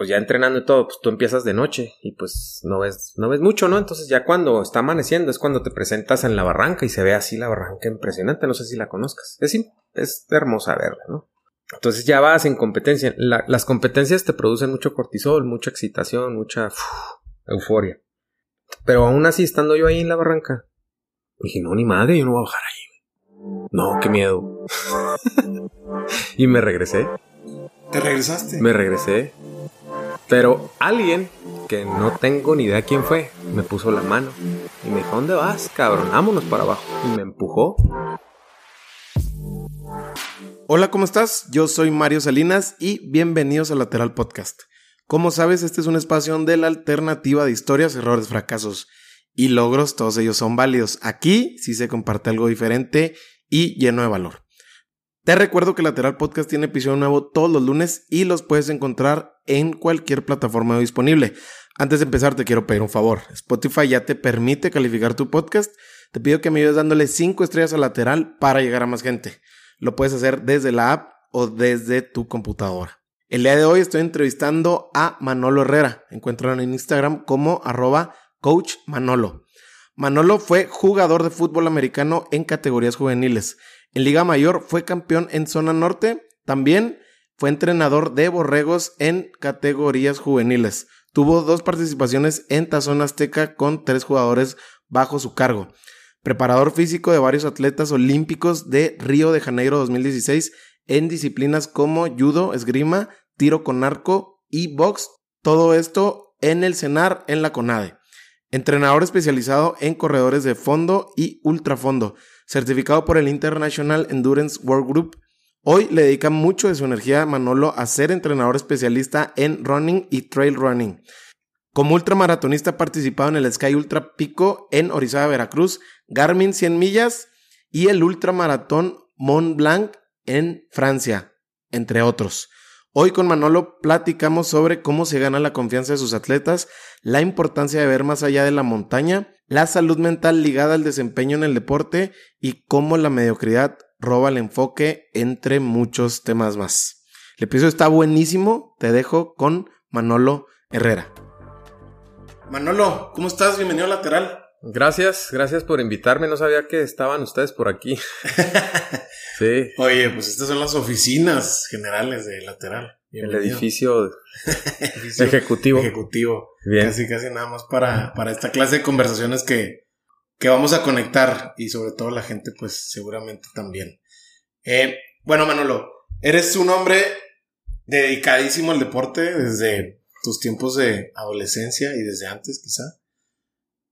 pues ya entrenando y todo, pues tú empiezas de noche y pues no ves, no ves mucho, ¿no? Entonces ya cuando está amaneciendo es cuando te presentas en la barranca y se ve así la barranca impresionante, no sé si la conozcas. Es, es hermosa verla, ¿no? Entonces ya vas en competencia. las competencias te producen mucho cortisol, mucha excitación, mucha euforia. Pero aún así, estando yo ahí en la barranca, dije, no, ni madre, yo no voy a bajar ahí. No, qué miedo. y me regresé. ¿Te regresaste? Me regresé. Pero alguien, que no tengo ni idea quién fue, me puso la mano y me dijo, ¿dónde vas, cabrón? Vámonos para abajo. Y me empujó Hola, ¿cómo estás? Yo soy Mario Salinas y bienvenidos a Lateral Podcast. Como sabes, este es un espacio donde la alternativa de historias, errores, fracasos y logros, todos ellos son válidos. Aquí sí se comparte algo diferente y lleno de valor. Te recuerdo que Lateral Podcast tiene episodio nuevo todos los lunes y los puedes encontrar en cualquier plataforma disponible. Antes de empezar, te quiero pedir un favor. Spotify ya te permite calificar tu podcast. Te pido que me ayudes dándole 5 estrellas a Lateral para llegar a más gente. Lo puedes hacer desde la app o desde tu computadora. El día de hoy estoy entrevistando a Manolo Herrera. Encuentran en Instagram como arroba coach Manolo. Manolo fue jugador de fútbol americano en categorías juveniles. En Liga Mayor fue campeón en zona norte. También fue entrenador de borregos en categorías juveniles. Tuvo dos participaciones en Tazón Azteca con tres jugadores bajo su cargo preparador físico de varios atletas olímpicos de Río de Janeiro 2016 en disciplinas como judo, esgrima, tiro con arco y box. Todo esto en el CENAR en la CONADE. Entrenador especializado en corredores de fondo y ultrafondo, certificado por el International Endurance World Group. Hoy le dedica mucho de su energía a Manolo a ser entrenador especialista en running y trail running. Como ultramaratonista ha participado en el Sky Ultra Pico en Orizaba, Veracruz, Garmin 100 millas y el ultramaratón Mont Blanc en Francia, entre otros. Hoy con Manolo platicamos sobre cómo se gana la confianza de sus atletas, la importancia de ver más allá de la montaña, la salud mental ligada al desempeño en el deporte y cómo la mediocridad roba el enfoque, entre muchos temas más. El episodio está buenísimo, te dejo con Manolo Herrera. Manolo, ¿cómo estás? Bienvenido a Lateral. Gracias, gracias por invitarme. No sabía que estaban ustedes por aquí. sí. Oye, pues estas son las oficinas generales de Lateral. El edificio, ejecutivo. Ejecutivo. Bien. Casi, casi nada más para, para esta clase de conversaciones que, que vamos a conectar y sobre todo la gente, pues seguramente también. Eh, bueno, Manolo, eres un hombre dedicadísimo al deporte desde tus tiempos de adolescencia y desde antes quizá.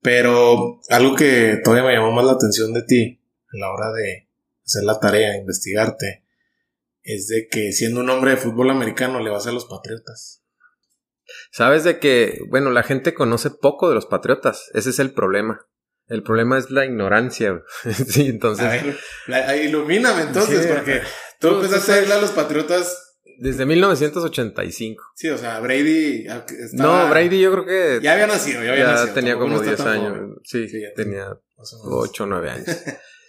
Pero algo que todavía me llamó más la atención de ti a la hora de hacer la tarea, investigarte, es de que siendo un hombre de fútbol americano le vas a los Patriotas. Sabes de que, bueno, la gente conoce poco de los Patriotas, ese es el problema. El problema es la ignorancia. sí, entonces. A ver, ilumíname entonces, porque tú, empezaste a a los Patriotas desde 1985. Sí, o sea, Brady. No, Brady yo creo que. Ya había nacido, ya había nacido. tenía como 10 años. Sí, sí tenía 8 o 9 años.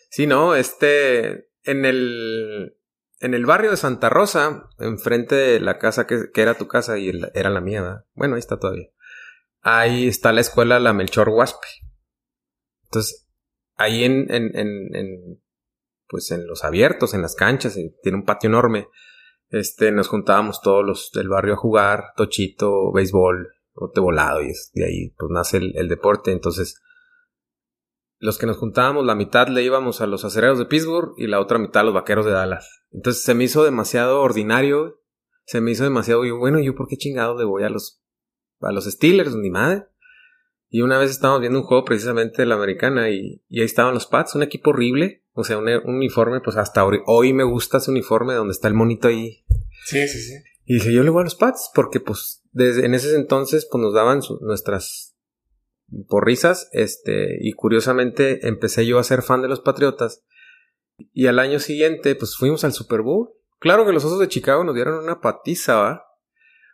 sí, no, este. En el. En el barrio de Santa Rosa, enfrente de la casa que, que era tu casa y era la mía, ¿verdad? Bueno, ahí está todavía. Ahí está la escuela La Melchor Huaspe. Entonces, ahí en, en, en, en, pues en los abiertos, en las canchas, tiene un patio enorme este, nos juntábamos todos los del barrio a jugar, tochito, béisbol, bote volado, y de ahí pues nace el, deporte. Entonces, los que nos juntábamos, la mitad le íbamos a los acereros de Pittsburgh y la otra mitad a los vaqueros de Dallas. Entonces se me hizo demasiado ordinario, se me hizo demasiado, y bueno, ¿yo por qué chingado le voy a los, a los Steelers? Ni madre. Y una vez estábamos viendo un juego precisamente de la americana y, y ahí estaban los Pats, un equipo horrible, o sea, un, uniforme, pues hasta hoy, me gusta ese uniforme donde está el monito ahí. Sí, sí, sí. Y dije, yo le voy a los Pats, porque pues desde en ese entonces pues nos daban nuestras porrisas, este, y curiosamente empecé yo a ser fan de los Patriotas. Y al año siguiente, pues fuimos al Super Bowl. Claro que los Osos de Chicago nos dieron una patiza, ¿va?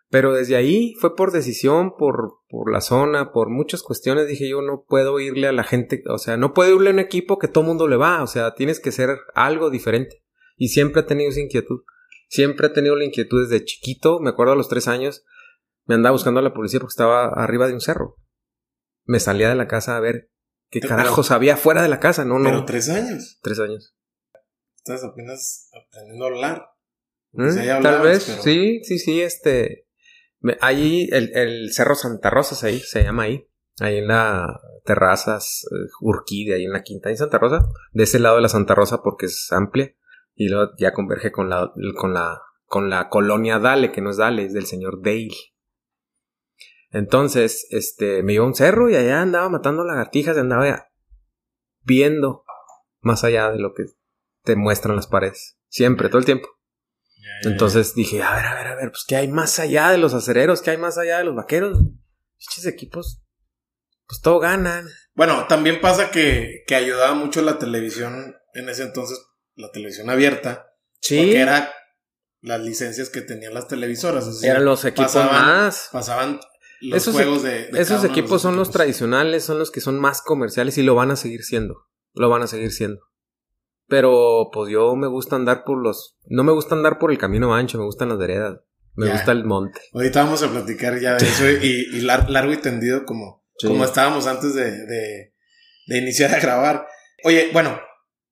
Pero desde ahí fue por decisión, por, por la zona, por muchas cuestiones. Dije yo no puedo irle a la gente, o sea, no puedo irle a un equipo que todo mundo le va, o sea, tienes que ser algo diferente. Y siempre he tenido esa inquietud. Siempre he tenido la inquietud desde chiquito, me acuerdo a los tres años. Me andaba buscando a la policía porque estaba arriba de un cerro. Me salía de la casa a ver qué Pero- carajos había fuera de la casa. No, no. Pero tres años. Tres años. Estás apenas aprendiendo a hablar. ¿Mm? Ya Tal vez, pero- sí, sí, sí, este... me- Ahí, el, el Cerro Santa Rosa, se, ahí, se llama ahí. Ahí en la terrazas eh, Urquide, ahí en la quinta en Santa Rosa. De ese lado de la Santa Rosa porque es amplia. Y luego ya converge con la, con la, con la colonia Dale, que no es Dale, es del señor Dale. Entonces, este, me iba a un cerro y allá andaba matando lagartijas y andaba viendo más allá de lo que te muestran las paredes. Siempre, todo el tiempo. Entonces dije, a ver, a ver, a ver, pues ¿qué hay más allá de los acereros? ¿Qué hay más allá de los vaqueros? Estos equipos, pues todo ganan. Bueno, también pasa que, que ayudaba mucho la televisión en ese entonces, la televisión abierta, Sí, porque era las licencias que tenían las televisoras. eran los equipos pasaban- más. Pasaban los Esos juegos de, de Esos equipos son los tradicionales, son los que son más comerciales y lo van a seguir siendo. Lo van a seguir siendo. Pero pues yo me gusta andar por los... No me gusta andar por el camino ancho, me gustan las veredas. Me Ya. gusta el monte. Ahorita vamos a platicar ya de eso y, y lar- largo y tendido como, Sí. como estábamos antes de, de- de iniciar a grabar. Oye, bueno,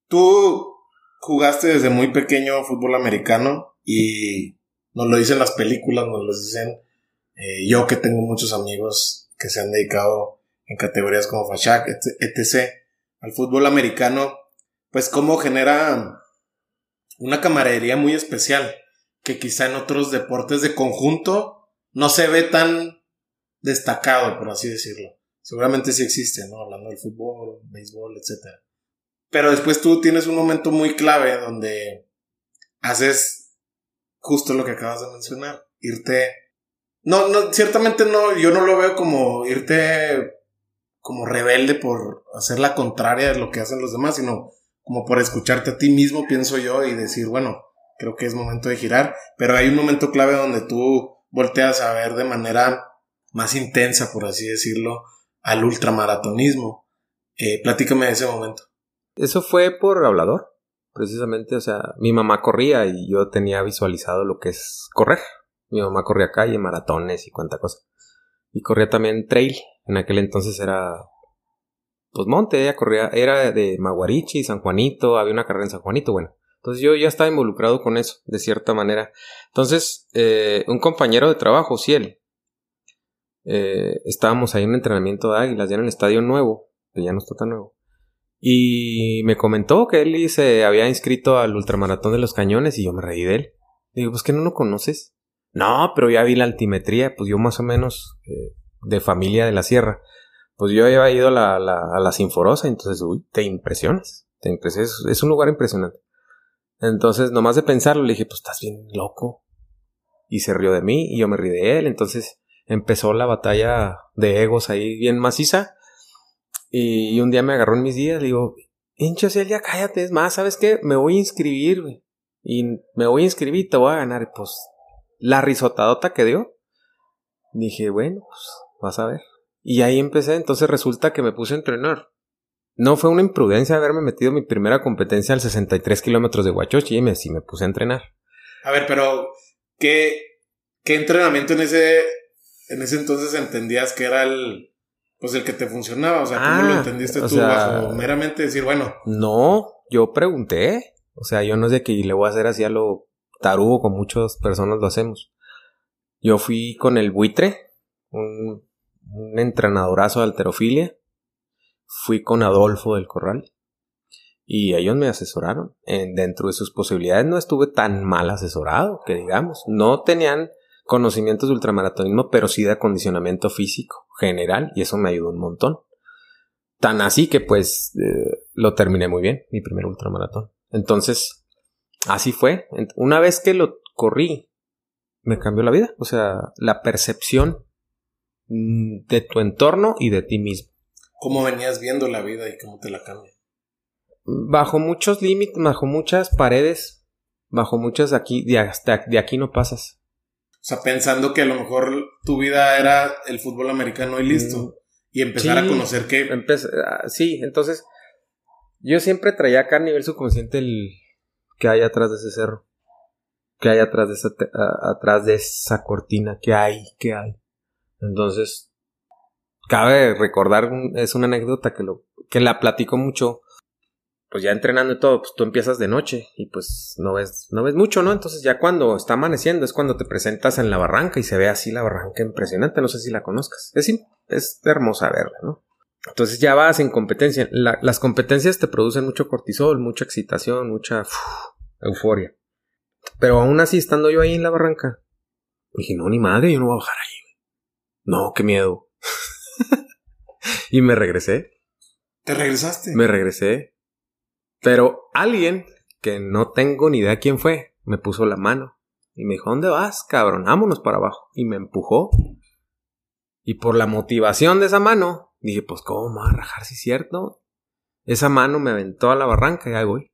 tú jugaste desde muy pequeño fútbol americano y nos lo dicen las películas, nos lo dicen eh, yo que tengo muchos amigos que se han dedicado en categorías como Fashak, etc, al fútbol americano, pues cómo genera una camaradería muy especial que quizá en otros deportes de conjunto no se ve tan destacado, por así decirlo. Seguramente sí existe, ¿no? Hablando del fútbol, béisbol, etc. Pero después tú tienes un momento muy clave donde haces justo lo que acabas de mencionar, irte... No, no, ciertamente no, yo no lo veo como irte como rebelde por hacer la contraria de lo que hacen los demás, sino como por escucharte a ti mismo, pienso yo, y decir, bueno, creo que es momento de girar, pero hay un momento clave donde tú volteas a ver de manera más intensa, por así decirlo, al ultramaratonismo. Eh, platícame de ese momento. Eso fue por hablador, precisamente. O sea, mi mamá corría y yo tenía visualizado lo que es correr. Mi mamá corría calle, maratones y cuánta cosa. Y corría también trail. En aquel entonces era, pues monte, ella corría, era de Maguarichi, San Juanito, había una carrera en San Juanito, bueno. Entonces yo ya estaba involucrado con eso, de cierta manera. Entonces, eh, un compañero de trabajo, Ciel, eh, estábamos ahí en un entrenamiento de águilas, ya en el estadio nuevo, que ya no está tan nuevo. Y me comentó que él se había inscrito al ultramaratón de los cañones y yo me reí de él. Digo, pues que no lo conoces. No, pero ya vi la altimetría, pues yo más o menos eh, de familia de la sierra. Pues yo había ido a la, a la Sinforosa, entonces, uy, te impresionas. Te impresionas. Es, un lugar impresionante. Entonces, nomás de pensarlo, le dije, pues estás bien loco. Y se rió de mí y yo me rí de él. Entonces empezó la batalla de egos ahí bien maciza. Y, un día me agarró en mis días, le digo, hincho, ya cállate, es más, ¿sabes qué? Me voy a inscribir. Y me voy a inscribir te voy a ganar. Pues la risotadota que dio. Dije, bueno, pues vas a ver. Y ahí empecé, entonces resulta que me puse a entrenar. No fue una imprudencia haberme metido mi primera competencia al 63 kilómetros de Huachochi y me, sí me puse a entrenar. A ver, pero ¿qué, qué entrenamiento en ese, en ese entonces entendías que era el, pues el que te funcionaba? O sea, ¿cómo Ah, lo entendiste o tú? sea- bajo meramente decir, bueno, No, yo pregunté. O sea, yo no de que le voy a hacer así a lo tarugo, con muchas personas lo hacemos. Yo fui con el buitre, un, entrenadorazo de alterofilia. Fui con Adolfo del Corral. Y ellos me asesoraron. En, dentro de sus posibilidades no estuve tan mal asesorado, que digamos. No tenían conocimientos de ultramaratonismo, pero sí de acondicionamiento físico general. Y eso me ayudó un montón. Tan así que pues eh, lo terminé muy bien, mi primer ultramaratón. Entonces, así fue. Una vez que lo corrí, me cambió la vida. O sea, la percepción mm, de tu entorno y de ti mismo. ¿cómo venías viendo la vida y cómo te la cambia? Bajo muchos límites, bajo muchas paredes, bajo muchas aquí, de, hasta de aquí no pasas. O sea, pensando que a lo mejor tu vida era el fútbol americano y listo. Mm. Y empezar Sí. a conocer que... Ah, sí, entonces yo siempre traía acá a nivel subconsciente el que hay atrás de ese cerro, que hay atrás de esa, atrás de esa cortina, que hay, que hay. Entonces, cabe recordar, es una anécdota que, lo, que la platico mucho. Pues ya entrenando y todo, pues tú empiezas de noche y pues no ves, no ves mucho, ¿no? Entonces ya cuando está amaneciendo es cuando te presentas en la barranca y se ve así la barranca impresionante, no sé si la conozcas. Es, es hermosa verla, ¿no? Entonces ya vas en competencia. las competencias te producen mucho cortisol, mucha excitación, mucha euforia. Pero aún así, estando yo ahí en la barranca, dije, no, ni madre, yo no voy a bajar ahí. No, qué miedo. y me regresé. ¿Te regresaste? Me regresé. Pero alguien, que no tengo ni idea quién fue, me puso la mano. Y me dijo, ¿dónde vas, cabrón? Vámonos para abajo. Y me empujó. Y por la motivación de esa mano, dije, pues, ¿cómo me voy a rajar si es cierto? Esa mano me aventó a la barranca y ahí voy.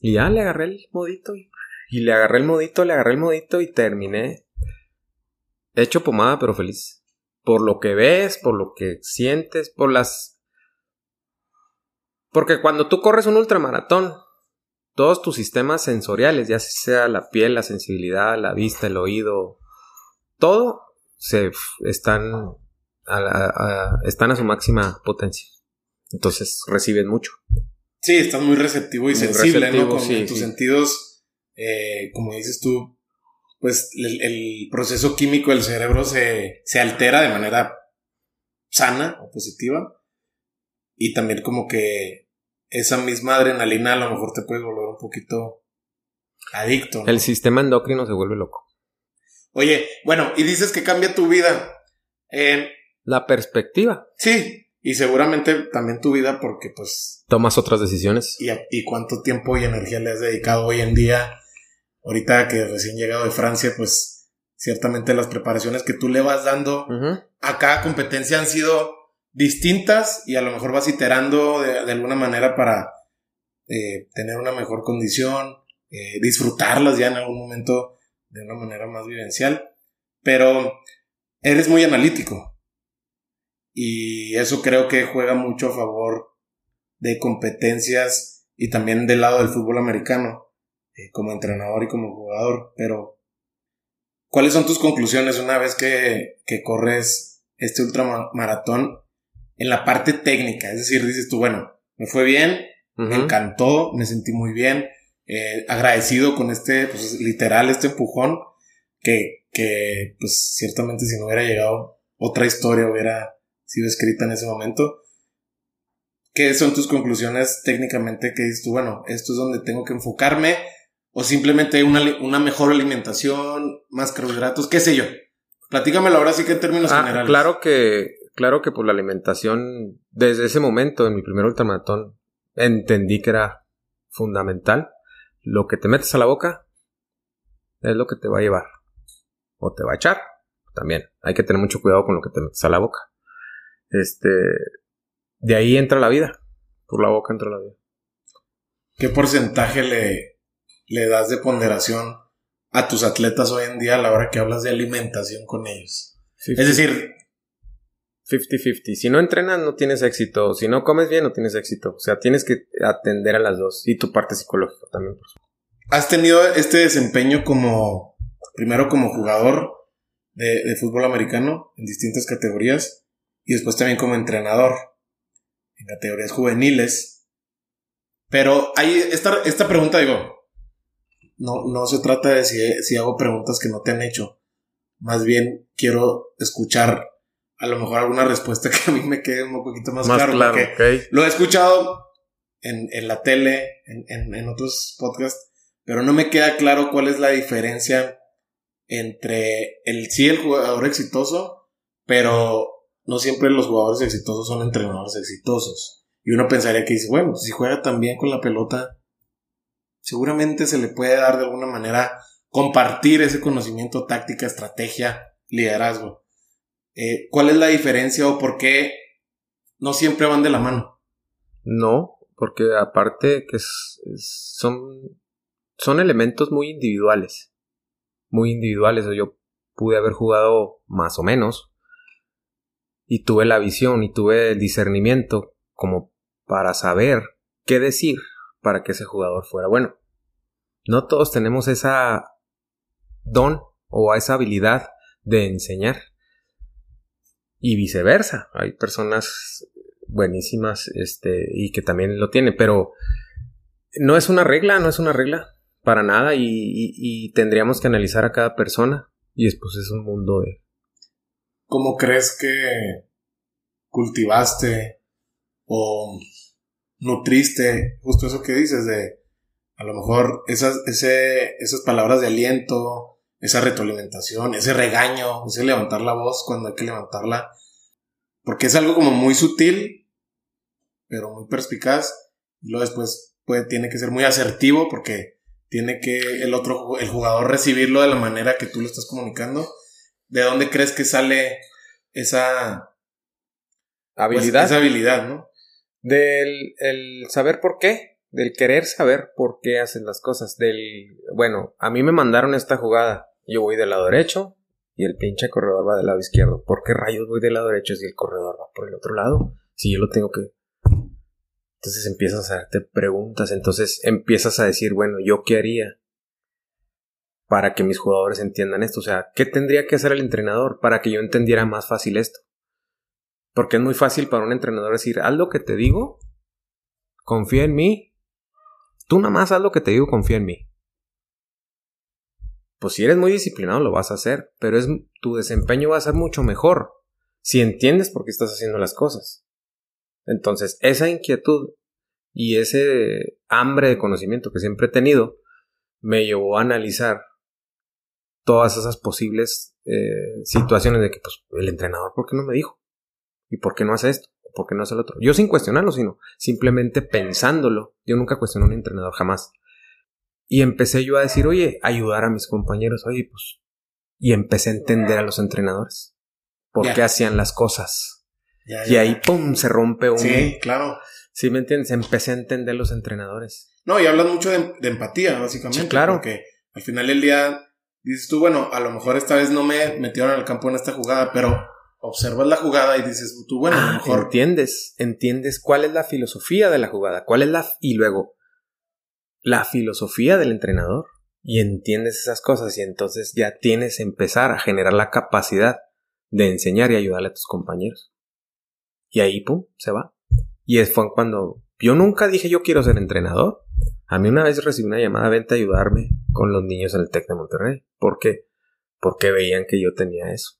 Y ya le agarré el modito y, y le agarré el modito, le agarré el modito y terminé hecho pomada pero feliz. Por lo que ves, por lo que sientes, por las... Porque cuando tú corres un ultramaratón, todos tus sistemas sensoriales, ya sea la piel, la sensibilidad, la vista, el oído, todo se están a, están a su máxima potencia. Entonces reciben mucho. Sí, estás muy receptivo y sensible, ¿no? Con tus sentidos, eh, como dices tú, pues el, proceso químico del cerebro se, se altera de manera sana o positiva. Y también como que esa misma adrenalina a lo mejor te puede volver un poquito adicto. El sistema endocrino se vuelve loco. Oye, bueno, y dices que cambia tu vida. Eh, La perspectiva. Sí, y seguramente también tu vida porque pues... Tomas otras decisiones. Y, y cuánto tiempo y energía le has dedicado hoy en día. Ahorita que recién llegado de Francia, pues ciertamente las preparaciones que tú le vas dando a cada competencia han sido distintas y a lo mejor vas iterando de, alguna manera para eh, tener una mejor condición, eh, disfrutarlas ya en algún momento de una manera más vivencial. Pero eres muy analítico. Y eso creo que juega mucho a favor de competencias y también del lado del fútbol americano, eh, como entrenador y como jugador. Pero, ¿cuáles son tus conclusiones una vez que, que corres este ultramaratón en la parte técnica? Es decir, dices tú, bueno, me fue bien, me encantó, me sentí muy bien, eh, agradecido con este, pues literal, este empujón, que, que pues ciertamente si no hubiera llegado otra historia hubiera sido escrita en ese momento. ¿Qué son tus conclusiones técnicamente que dices tú, bueno, esto es donde tengo que enfocarme? O simplemente una, una mejor alimentación, más carbohidratos, qué sé yo. Platícamelo ahora sí que en términos ah, generales. Claro que, claro que por la alimentación, desde ese momento, en mi primer ultramaratón, entendí que era fundamental. Lo que te metes a la boca es lo que te va a llevar. O te va a echar. También. Hay que tener mucho cuidado con lo que te metes a la boca. Este, de ahí entra la vida. Por la boca entra la vida. ¿Qué porcentaje le, le das de ponderación a tus atletas hoy en día a la hora que hablas de alimentación con ellos? Es decir, 50-50. Si no entrenas, no tienes éxito. Si no comes bien, no tienes éxito. O sea, tienes que atender a las dos. Y tu parte psicológica también, por supuesto. ¿Has tenido este desempeño como, primero como jugador de, de fútbol americano en distintas categorías? Y después también como entrenador en categorías juveniles. Pero hay esta, esta pregunta, digo, no, no se trata de si, si hago preguntas que no te han hecho. Más bien quiero escuchar a lo mejor alguna respuesta que a mí me quede un poquito más, claro. porque Lo he escuchado en, en la tele, en, en, en, otros podcasts, pero no me queda claro cuál es la diferencia entre el sí el jugador exitoso, pero no siempre los jugadores exitosos son entrenadores exitosos. Y uno pensaría que dice, bueno, si juega tan bien con la pelota, seguramente se le puede dar de alguna manera compartir ese conocimiento, táctica, estrategia, liderazgo. Eh, ¿Cuál es la diferencia o por qué no siempre van de la mano? No, porque aparte que son, son elementos muy individuales. Muy individuales. Yo pude haber jugado más o menos, y tuve la visión y tuve el discernimiento como para saber qué decir para que ese jugador fuera bueno. No todos tenemos esa don o esa habilidad de enseñar. Y viceversa. Hay personas buenísimas, este, y que también lo tienen, pero no es una regla, no es una regla para nada y, y tendríamos que analizar a cada persona y después es un mundo de... ¿Cómo crees que cultivaste o nutriste justo eso que dices de a lo mejor esas, ese, esas palabras de aliento, esa retroalimentación, ese regaño, ese levantar la voz cuando hay que levantarla, porque es algo como muy sutil, pero muy perspicaz, y luego después puede, tiene que ser muy asertivo porque tiene que el otro, el jugador recibirlo de la manera que tú lo estás comunicando. ¿De dónde crees que sale esa habilidad? Pues, esa habilidad, ¿no? Del el saber por qué, del querer saber por qué hacen las cosas, del, bueno, a mí me mandaron esta jugada, yo voy del lado derecho y el pinche corredor va del lado izquierdo. ¿Por qué rayos voy del lado derecho si el corredor va por el otro lado? Si yo lo tengo que... Entonces empiezas a hacerte preguntas, entonces empiezas a decir, bueno, ¿yo qué haría? Para que mis jugadores entiendan esto. O sea, ¿qué tendría que hacer el entrenador para que yo entendiera más fácil esto? Porque es muy fácil para un entrenador decir, haz lo que te digo, confía en mí. Tú nada más haz lo que te digo, confía en mí. Pues si eres muy disciplinado lo vas a hacer, pero es, tu desempeño va a ser mucho mejor si entiendes por qué estás haciendo las cosas. Entonces, esa inquietud y ese hambre de conocimiento que siempre he tenido me llevó a analizar todas esas posibles eh, situaciones de que, pues, el entrenador, ¿por qué no me dijo? ¿Y por qué no hace esto? ¿Por qué no hace el otro? Yo sin cuestionarlo, sino simplemente pensándolo. Yo nunca cuestioné a un entrenador, jamás. Y empecé yo a decir, oye, ayudar a mis compañeros, oye, pues. Y empecé a entender a los entrenadores. ¿Por qué hacían las cosas? y ahí, ¡pum!, se rompe un... Sí, claro. Sí, ¿me entiendes? Empecé a entender los entrenadores. No, y hablas mucho de, empatía, básicamente. Sí, claro. Porque al final del día dices tú, bueno, a lo mejor esta vez no me metieron al campo en esta jugada, pero observas la jugada y dices tú, bueno, a lo ah, mejor. Entiendes, entiendes cuál es la filosofía de la jugada, cuál es la. Y luego, la filosofía del entrenador. Y entiendes esas cosas y entonces ya tienes que empezar a generar la capacidad de enseñar y ayudarle a tus compañeros. Y ahí, pum, se va. Y fue cuando yo nunca dije yo quiero ser entrenador. A mí una vez recibí una llamada, vente a ayudarme con los niños en el TEC de Monterrey. ¿Por qué? Porque veían que yo tenía eso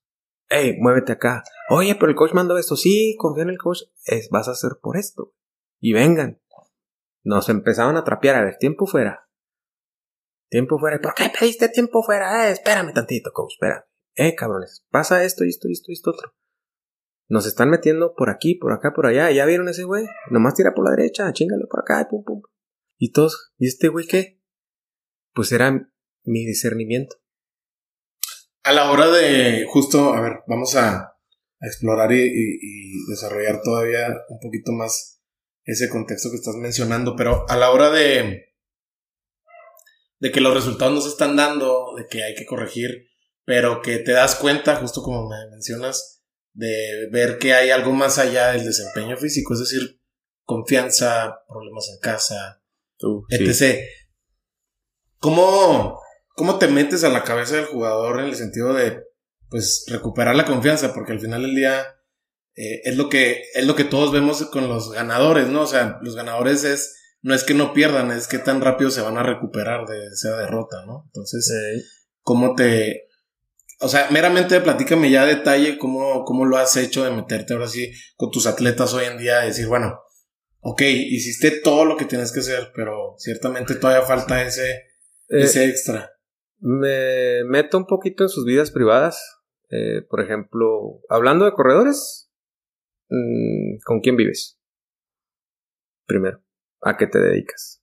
hey, muévete acá. Oye, pero el coach mandó esto. Sí, confía en el coach. Es, vas a hacer por esto. Y vengan. Nos empezaban a trapear. A ver, tiempo fuera. Tiempo fuera. ¿Por qué pediste tiempo fuera? Eh, espérame tantito, coach. Espérame. Eh, cabrones. Pasa esto, esto, esto, esto, otro. Nos están metiendo por aquí, por acá, por allá. ¿Ya vieron ese güey? Nomás tira por la derecha, chingale por acá, pum, pum. Y todos, ¿y este güey qué? Pues era mi discernimiento a la hora de justo, a ver, vamos a, explorar y, desarrollar todavía un poquito más ese contexto que estás mencionando, pero a la hora de, de que los resultados no están dando, de que hay que corregir, pero que te das cuenta, justo como me mencionas, de ver que hay algo más allá del desempeño físico, es decir, confianza, problemas en casa, etc. ¿Cómo, ¿Cómo te metes a la cabeza del jugador en el sentido de, pues, recuperar la confianza? Porque al final del día eh, es, lo que, es lo que todos vemos con los ganadores, ¿no? O sea, los ganadores es, no es que no pierdan, es que tan rápido se van a recuperar de esa derrota, ¿no? Entonces, ¿cómo te... O sea, meramente platícame ya detalle cómo, cómo lo has hecho de meterte ahora sí con tus atletas hoy en día, decir, bueno, ok, hiciste todo lo que tienes que hacer, pero ciertamente todavía falta ese, eh, ese extra me meto un poquito en sus vidas privadas. Eh, por ejemplo, hablando de corredores, mm, ¿con quién vives? Primero, ¿a qué te dedicas?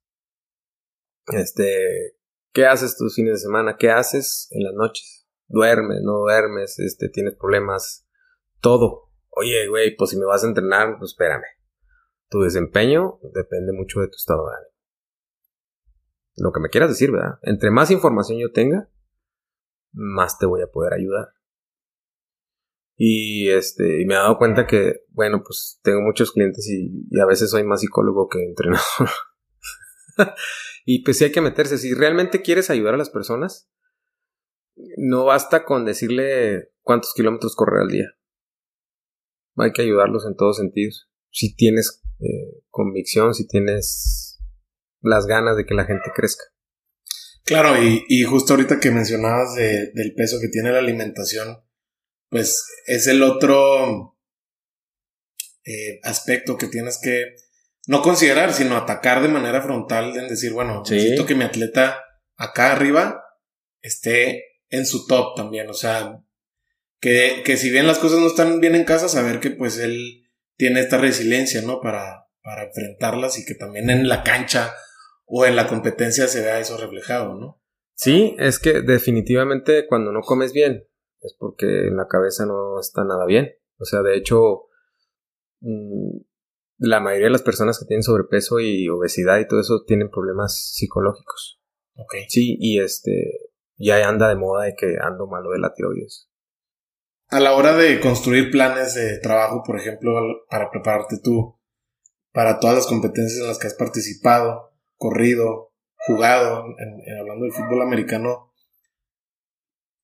Este, ¿qué haces tus fines de semana? ¿Qué haces en las noches? ¿Duermes? ¿No duermes? Este, ¿tienes problemas? Todo. Oye, güey, pues si me vas a entrenar, pues espérame. Tu desempeño depende mucho de tu estado de ánimo lo que me quieras decir, ¿verdad? Entre más información yo tenga, más te voy a poder ayudar. Y este, y me he dado cuenta que, bueno, pues tengo muchos clientes y, a veces soy más psicólogo que entrenador. y pues sí hay que meterse. Si realmente quieres ayudar a las personas, no basta con decirle cuántos kilómetros correr al día. hay que ayudarlos en todos sentidos. Si tienes eh, convicción, si tienes las ganas de que la gente crezca. Claro, y, justo ahorita que mencionabas del peso que tiene la alimentación, pues es el otro eh, aspecto que tienes que no considerar, sino atacar de manera frontal en decir, bueno, necesito que mi atleta acá arriba esté en su top también, o sea, que, que si bien las cosas no están bien en casa, saber que pues él tiene esta resiliencia, ¿no? Para, para enfrentarlas y que también en la cancha o en la competencia se vea eso reflejado, ¿no? Sí, es que definitivamente cuando no comes bien es porque en la cabeza no está nada bien. O sea, de hecho, mm, la mayoría de las personas que tienen sobrepeso y obesidad y todo eso tienen problemas psicológicos. Ok. Sí, y este, ya anda de moda de que ando malo de la tiroides. A la hora de construir planes de trabajo, por ejemplo, para prepararte tú para todas las competencias en las que has participado, corrido, jugado, hablando del fútbol americano,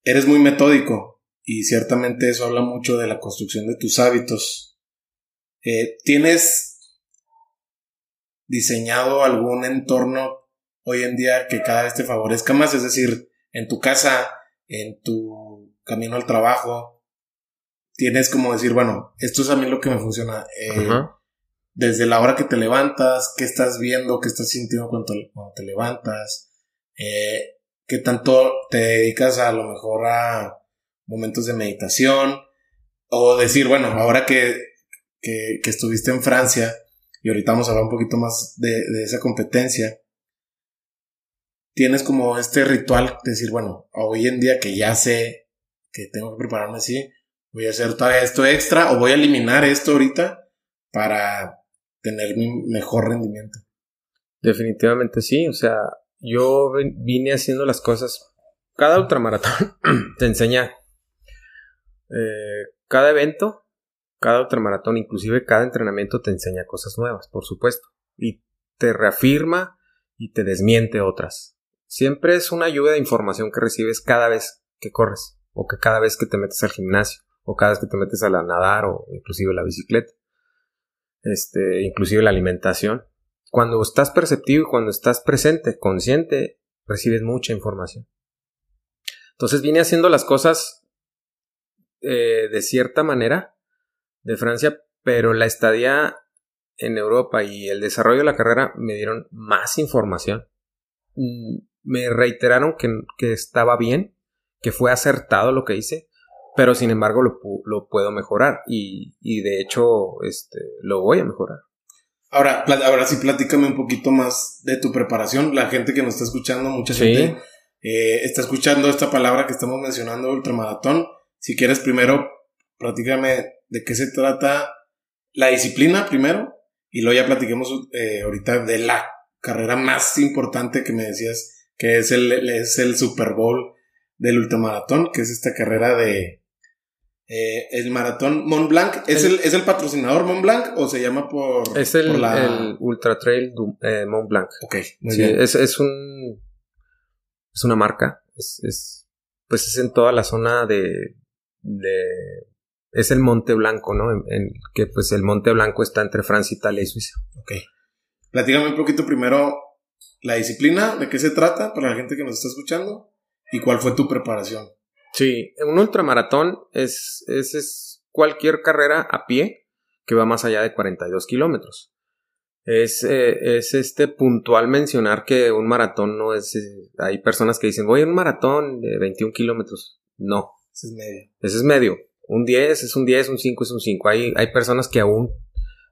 eres muy metódico y ciertamente eso habla mucho de la construcción de tus hábitos. Eh, ¿Tienes diseñado algún entorno hoy en día que cada vez te favorezca más? Es decir, en tu casa, en tu camino al trabajo, tienes como decir, bueno, esto es a mí lo que me funciona. Eh, desde la hora que te levantas, qué estás viendo, qué estás sintiendo cuando, te levantas, eh, qué tanto te dedicas a, lo mejor a momentos de meditación, o decir, bueno, ahora que, que, estuviste en Francia, y ahorita vamos a hablar un poquito más de, de esa competencia, tienes como este ritual de decir, bueno, hoy en día que ya sé que tengo que prepararme así, voy a hacer todavía esto extra o voy a eliminar esto ahorita para tener mi mejor rendimiento. Definitivamente sí, o sea, yo vine haciendo las cosas. Cada ultramaratón te enseña eh, cada evento, cada ultramaratón, inclusive cada entrenamiento te enseña cosas nuevas, por supuesto, y te reafirma y te desmiente otras. Siempre es una lluvia de información que recibes cada vez que corres, o que cada vez que te metes al gimnasio, o cada vez que te metes a la nadar, o inclusive la bicicleta. Este, inclusive la alimentación. Cuando estás perceptivo y cuando estás presente, consciente, recibes mucha información. Entonces vine haciendo las cosas eh, de cierta manera de Francia, pero la estadía en Europa y el desarrollo de la carrera me dieron más información. Me reiteraron que, estaba bien, que fue acertado lo que hice, pero sin embargo lo, puedo mejorar y, de hecho este, lo voy a mejorar. Ahora, ahora sí, platícame un poquito más de tu preparación. La gente que nos está escuchando, mucha gente eh, está escuchando esta palabra que estamos mencionando, ultramaratón. Si quieres, primero, platícame de qué se trata la disciplina primero y luego ya platiquemos eh, ahorita de la carrera más importante que me decías que es el, es el Super Bowl del ultramaratón, que es esta carrera de eh, el maratón Mont Blanc. ¿Es el, ¿Es el patrocinador Mont Blanc o se llama por, es el, Ultra Trail eh, Mont Blanc? Ok, sí, Es, es un es una marca, es, es pues es en toda la zona de, de es el Monte Blanco, ¿no? En, que pues el Monte Blanco está entre Francia, Italia y Suiza. Ok. Platícame un poquito primero la disciplina, de qué se trata para la gente que nos está escuchando y cuál fue tu preparación. Sí, un ultramaratón es, es, es cualquier carrera a pie que va más allá de 42 kilómetros. Es, eh, es este puntual mencionar que un maratón no es. Eh, hay personas que dicen, voy a un maratón de 21 kilómetros. No. Ese es medio. Ese es medio. Un 10 es un 10, un 5 es un 5. Hay, hay personas que aún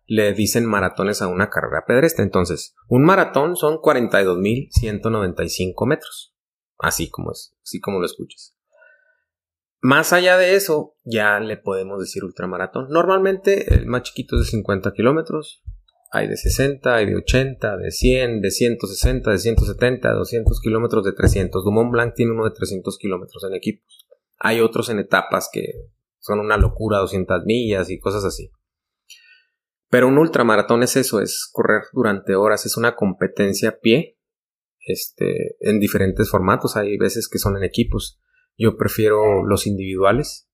le dicen maratones a una carrera pedestre. Entonces, un maratón son 42.195 metros. Así como es, así como lo escuchas. Más allá de eso, ya le podemos decir ultramaratón. Normalmente el más chiquito es de 50 kilómetros. Hay de 60, hay de 80, de 100, de 160, de 170, de 200 kilómetros, de 300. Dumont Blanc tiene uno de 300 kilómetros en equipos. Hay otros en etapas que son una locura, 200 millas y cosas así. Pero un ultramaratón es eso, es correr durante horas, es una competencia a pie, este, en diferentes formatos, hay veces que son en equipos. Yo prefiero los individuales,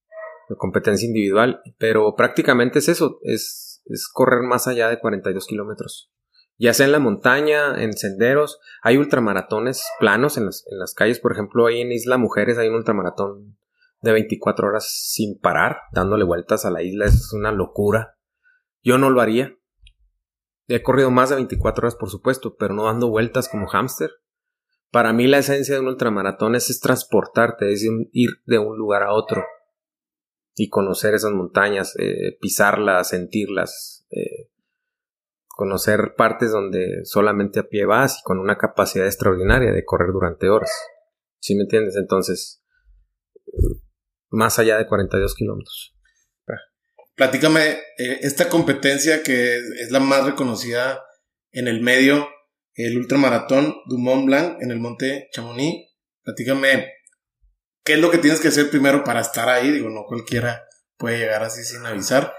de competencia individual, pero prácticamente es eso, es, es correr más allá de 42 kilómetros. Ya sea en la montaña, en senderos, hay ultramaratones planos en las, en las calles, por ejemplo, ahí en Isla Mujeres hay un ultramaratón de 24 horas sin parar, dándole vueltas a la isla, es una locura. Yo no lo haría. He corrido más de 24 horas, por supuesto, pero no dando vueltas como hámster. Para mí la esencia de un ultramaratón es, transportarte, es ir de un lugar a otro y conocer esas montañas, eh, pisarlas, sentirlas, eh, conocer partes donde solamente a pie vas y con una capacidad extraordinaria de correr durante horas. ¿Sí me entiendes? Entonces, más allá de 42 kilómetros. Platícame, eh, esta competencia que es la más reconocida en el medio, el ultramaratón du Mont Blanc en el monte Chamonix. Platícame, ¿qué es lo que tienes que hacer primero para estar ahí? Digo, no cualquiera puede llegar así sin avisar.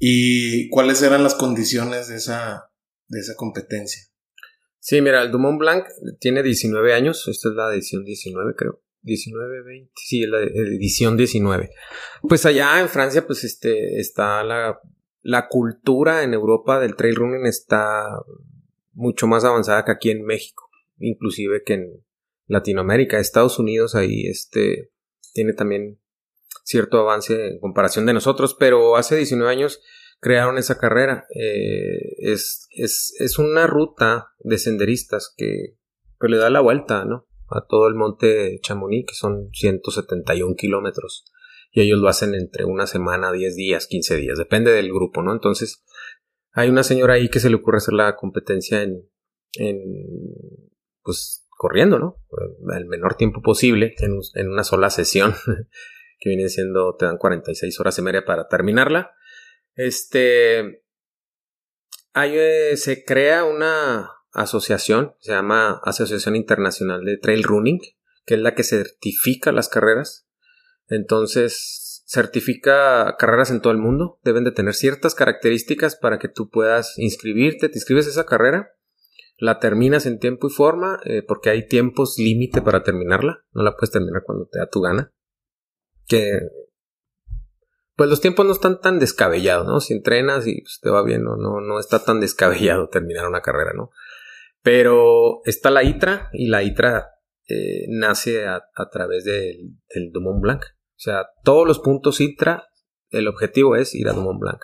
¿Y cuáles eran las condiciones de esa, de esa competencia? Sí, mira, el Dumont Blanc tiene 19 años, esta es la edición 19 creo. 19, 20, sí, la edición 19. Pues allá en Francia, pues este, está la, la cultura en Europa del trail running está mucho más avanzada que aquí en México, inclusive que en Latinoamérica, Estados Unidos ahí este tiene también cierto avance en comparación de nosotros, pero hace 19 años crearon esa carrera. Eh, es, es, es, una ruta de senderistas que pues, le da la vuelta, ¿no? A todo el monte Chamonix, que son 171 kilómetros. Y ellos lo hacen entre una semana, 10 días, 15 días, depende del grupo, ¿no? Entonces, hay una señora ahí que se le ocurre hacer la competencia en, en pues, corriendo, ¿no? El menor tiempo posible, en, en una sola sesión, que viene siendo, te dan 46 horas y media para terminarla. Este, ahí eh, se crea una, asociación, se llama Asociación Internacional de Trail Running, que es la que certifica las carreras. Entonces, certifica carreras en todo el mundo. Deben de tener ciertas características para que tú puedas inscribirte. Te inscribes a esa carrera, la terminas en tiempo y forma, eh, porque hay tiempos límite para terminarla. No la puedes terminar cuando te da tu gana. Que pues los tiempos no están tan descabellados, ¿no? Si entrenas y pues, te va bien, no, no, no está tan descabellado terminar una carrera, ¿no? Pero está la ITRA y la ITRA eh, nace a, través del, Dumont Blanc. O sea, todos los puntos ITRA, el objetivo es ir a Dumont Blanc.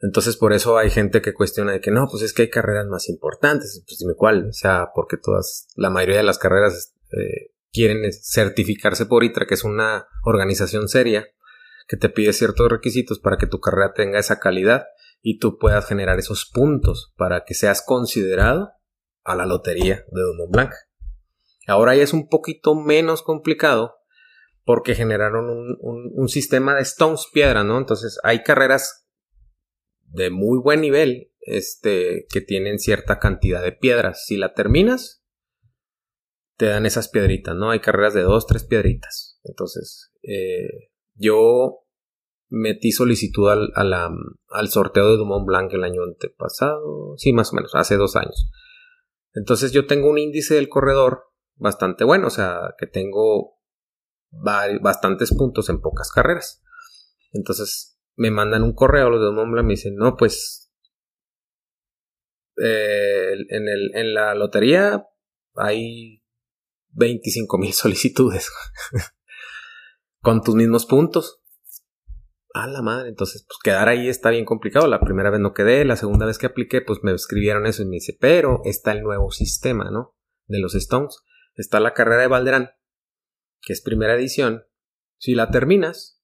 Entonces, por eso hay gente que cuestiona de que no, pues es que hay carreras más importantes. Pues dime cuál. O sea, porque todas, la mayoría de las carreras eh, quieren certificarse por ITRA, que es una organización seria que te pide ciertos requisitos para que tu carrera tenga esa calidad y tú puedas generar esos puntos para que seas considerado a la lotería de Dumont Blanc. Ahora ya es un poquito menos complicado porque generaron un, sistema de stones piedra, ¿no? Entonces hay carreras de muy buen nivel este, que tienen cierta cantidad de piedras. Si la terminas, te dan esas piedritas, ¿no? Hay carreras de dos, tres piedritas. Entonces, eh, yo metí solicitud al, al sorteo de Dumont Blanc el año antepasado, sí, más o menos, hace dos años. Entonces yo tengo un índice del corredor bastante bueno, o sea, que tengo bastantes puntos en pocas carreras. Entonces me mandan un correo los de Montblanc me dicen, no, pues eh, en, en la lotería hay 25 mil solicitudes con tus mismos puntos a la madre, entonces pues quedar ahí está bien complicado. La primera vez no quedé, la segunda vez que apliqué pues me escribieron eso y me dice, pero está el nuevo sistema, ¿no? De los Stones. Está la carrera de Valderán, que es primera edición. Si la terminas,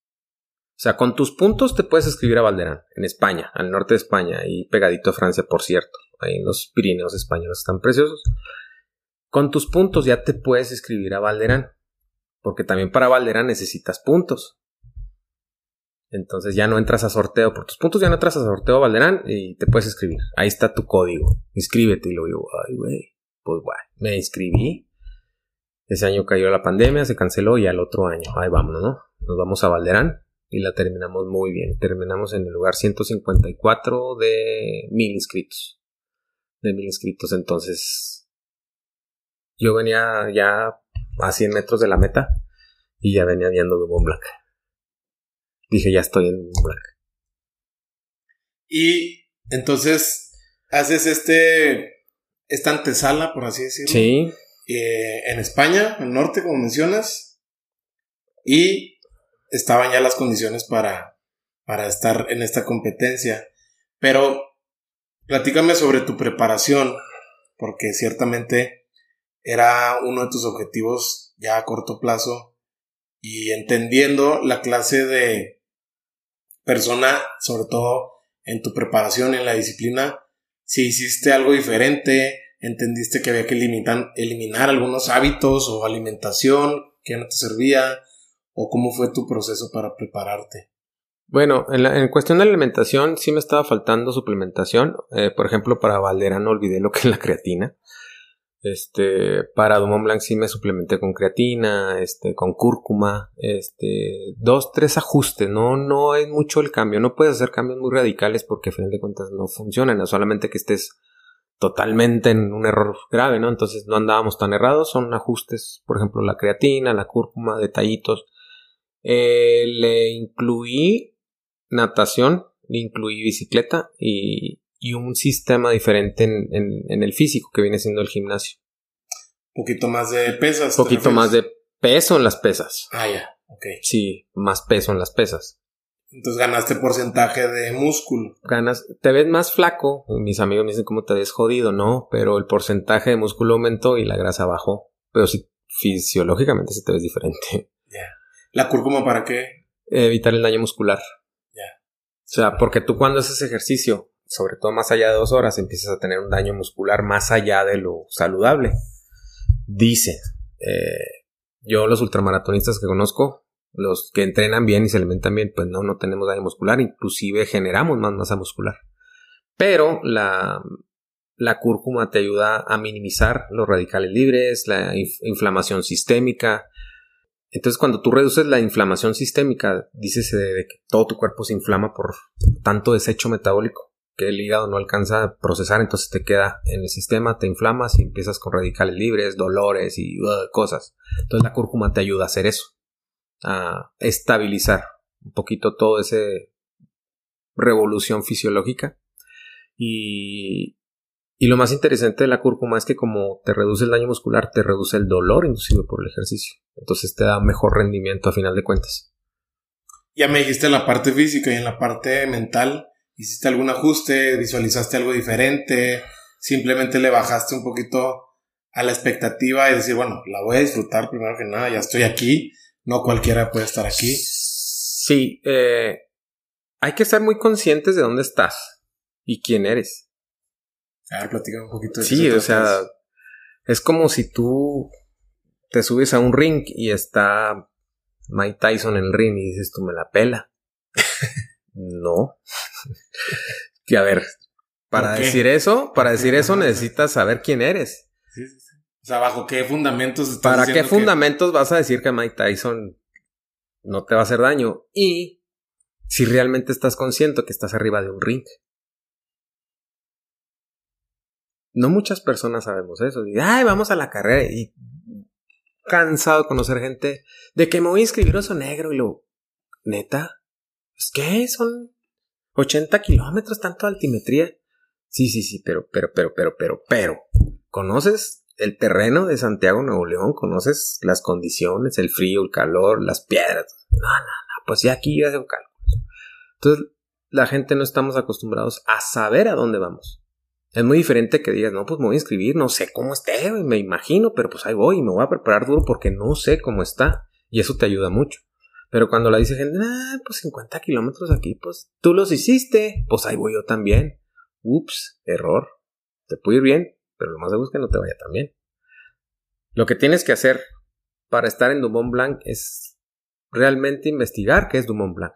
o sea, con tus puntos te puedes escribir a Valderán, en España, al norte de España, y pegadito a Francia, por cierto. Ahí en los Pirineos españoles están preciosos. Con tus puntos ya te puedes escribir a Valderán, porque también para Valderán necesitas puntos. Entonces ya no entras a sorteo por tus puntos, ya no entras a sorteo Valderán y te puedes escribir. Ahí está tu código. Inscríbete. Y lo digo, ay, güey. Pues bueno, me inscribí. Ese año cayó la pandemia, se canceló y al otro año, ahí vámonos, ¿no? Nos vamos a Valderán y la terminamos muy bien. Terminamos en el lugar 154 de mil inscritos. De mil inscritos. Entonces, yo venía ya a 100 metros de la meta y ya venía viendo de Blanca. Dije, ya estoy en Blanc. Y entonces haces este, esta antesala, por así decirlo. Sí. Eh, en España, en el norte, como mencionas. Y estaban ya las condiciones para, para estar en esta competencia. Pero platícame sobre tu preparación, porque ciertamente era uno de tus objetivos ya a corto plazo y entendiendo la clase de persona, sobre todo en tu preparación en la disciplina, si hiciste algo diferente, entendiste que había que eliminar, algunos hábitos o alimentación que no te servía, o cómo fue tu proceso para prepararte. Bueno, en, la, en cuestión de alimentación sí me estaba faltando suplementación. Eh, por ejemplo, para Valera no olvidé lo que es la creatina. Este, para Dumont Blanc sí me suplementé con creatina, este, con cúrcuma, este, dos, tres ajustes, no, no es mucho el cambio, no puedes hacer cambios muy radicales porque a final de cuentas no funcionan, solamente que estés totalmente en un error grave, ¿no? Entonces no andábamos tan errados, son ajustes, por ejemplo, la creatina, la cúrcuma, detallitos. Eh, le incluí natación, le incluí bicicleta y, y un sistema diferente en, en, el físico que viene siendo el gimnasio. Un poquito más de pesas. Un poquito más de peso en las pesas. Ah, ya, ok. Sí, más peso en las pesas. Entonces ganaste porcentaje de músculo. Ganas, te ves más flaco. Mis amigos me dicen cómo te ves jodido, ¿no? Pero el porcentaje de músculo aumentó y la grasa bajó. Pero sí, fisiológicamente sí te ves diferente. Ya. ¿La cúrcuma para qué? Evitar el daño muscular. Ya. O sea, porque tú cuando haces ejercicio sobre todo más allá de dos horas, empiezas a tener un daño muscular más allá de lo saludable. Dice, eh, yo los ultramaratonistas que conozco, los que entrenan bien y se alimentan bien, pues no, no tenemos daño muscular, inclusive generamos más masa muscular. Pero la, la cúrcuma te ayuda a minimizar los radicales libres, la inflamación sistémica. Entonces, cuando tú reduces la inflamación sistémica, dices de que todo tu cuerpo se inflama por tanto desecho metabólico que el hígado no alcanza a procesar, entonces te queda en el sistema, te inflamas y empiezas con radicales libres, dolores y uh, cosas. Entonces la cúrcuma te ayuda a hacer eso, a estabilizar un poquito todo ese revolución fisiológica. Y, y lo más interesante de la cúrcuma es que como te reduce el daño muscular, te reduce el dolor inducido por el ejercicio. Entonces te da mejor rendimiento a final de cuentas. Ya me dijiste en la parte física y en la parte mental ¿Hiciste algún ajuste? ¿Visualizaste algo diferente? ¿Simplemente le bajaste un poquito a la expectativa y decir, bueno, la voy a disfrutar primero que nada, ya estoy aquí, no cualquiera puede estar aquí? Sí, eh, hay que ser muy conscientes de dónde estás y quién eres. A ver, platícame un poquito de Sí, o sea, es como si tú te subes a un ring y está Mike Tyson en el ring y dices, tú me la pela. No. que a ver, para decir eso, para decir eso necesitas saber quién eres. Sí, sí, sí. O sea, ¿bajo qué fundamentos estás ¿Para qué fundamentos vas a decir que Mike Tyson no te va a hacer daño? Y si realmente estás consciente que estás arriba de un ring. No muchas personas sabemos eso. Dicen, ay, vamos a la carrera. Y cansado de conocer gente de que me voy a inscribir oso negro y lo. Neta. ¿Es qué? Son 80 kilómetros, tanto altimetría. Sí, sí, sí, pero, pero, pero, pero, pero, pero. ¿Conoces el terreno de Santiago Nuevo León? ¿Conoces las condiciones, el frío, el calor, las piedras? No, no, no, pues ya aquí yo hago cálculos. Entonces, la gente no estamos acostumbrados a saber a dónde vamos. Es muy diferente que digas, no, pues me voy a inscribir, no sé cómo esté, me imagino, pero pues ahí voy y me voy a preparar duro porque no sé cómo está. Y eso te ayuda mucho. Pero cuando la dice gente, ah, pues 50 kilómetros aquí, pues tú los hiciste, pues ahí voy yo también. Ups, error. Te puede ir bien, pero lo más seguro es que no te vaya tan bien. Lo que tienes que hacer para estar en Dumont Blanc es realmente investigar qué es Dumont Blanc.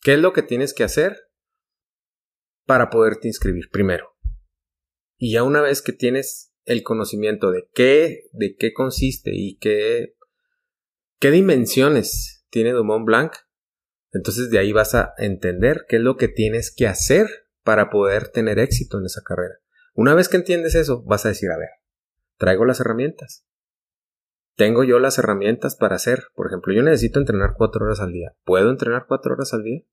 ¿Qué es lo que tienes que hacer para poderte inscribir primero? Y ya una vez que tienes el conocimiento de qué, de qué consiste y qué ¿Qué dimensiones tiene Dumont Blanc? Entonces de ahí vas a entender qué es lo que tienes que hacer para poder tener éxito en esa carrera. Una vez que entiendes eso, vas a decir, a ver, traigo las herramientas. tengo yo las herramientas para hacer. Por ejemplo, yo necesito entrenar cuatro horas al día. ¿Puedo entrenar cuatro horas al día?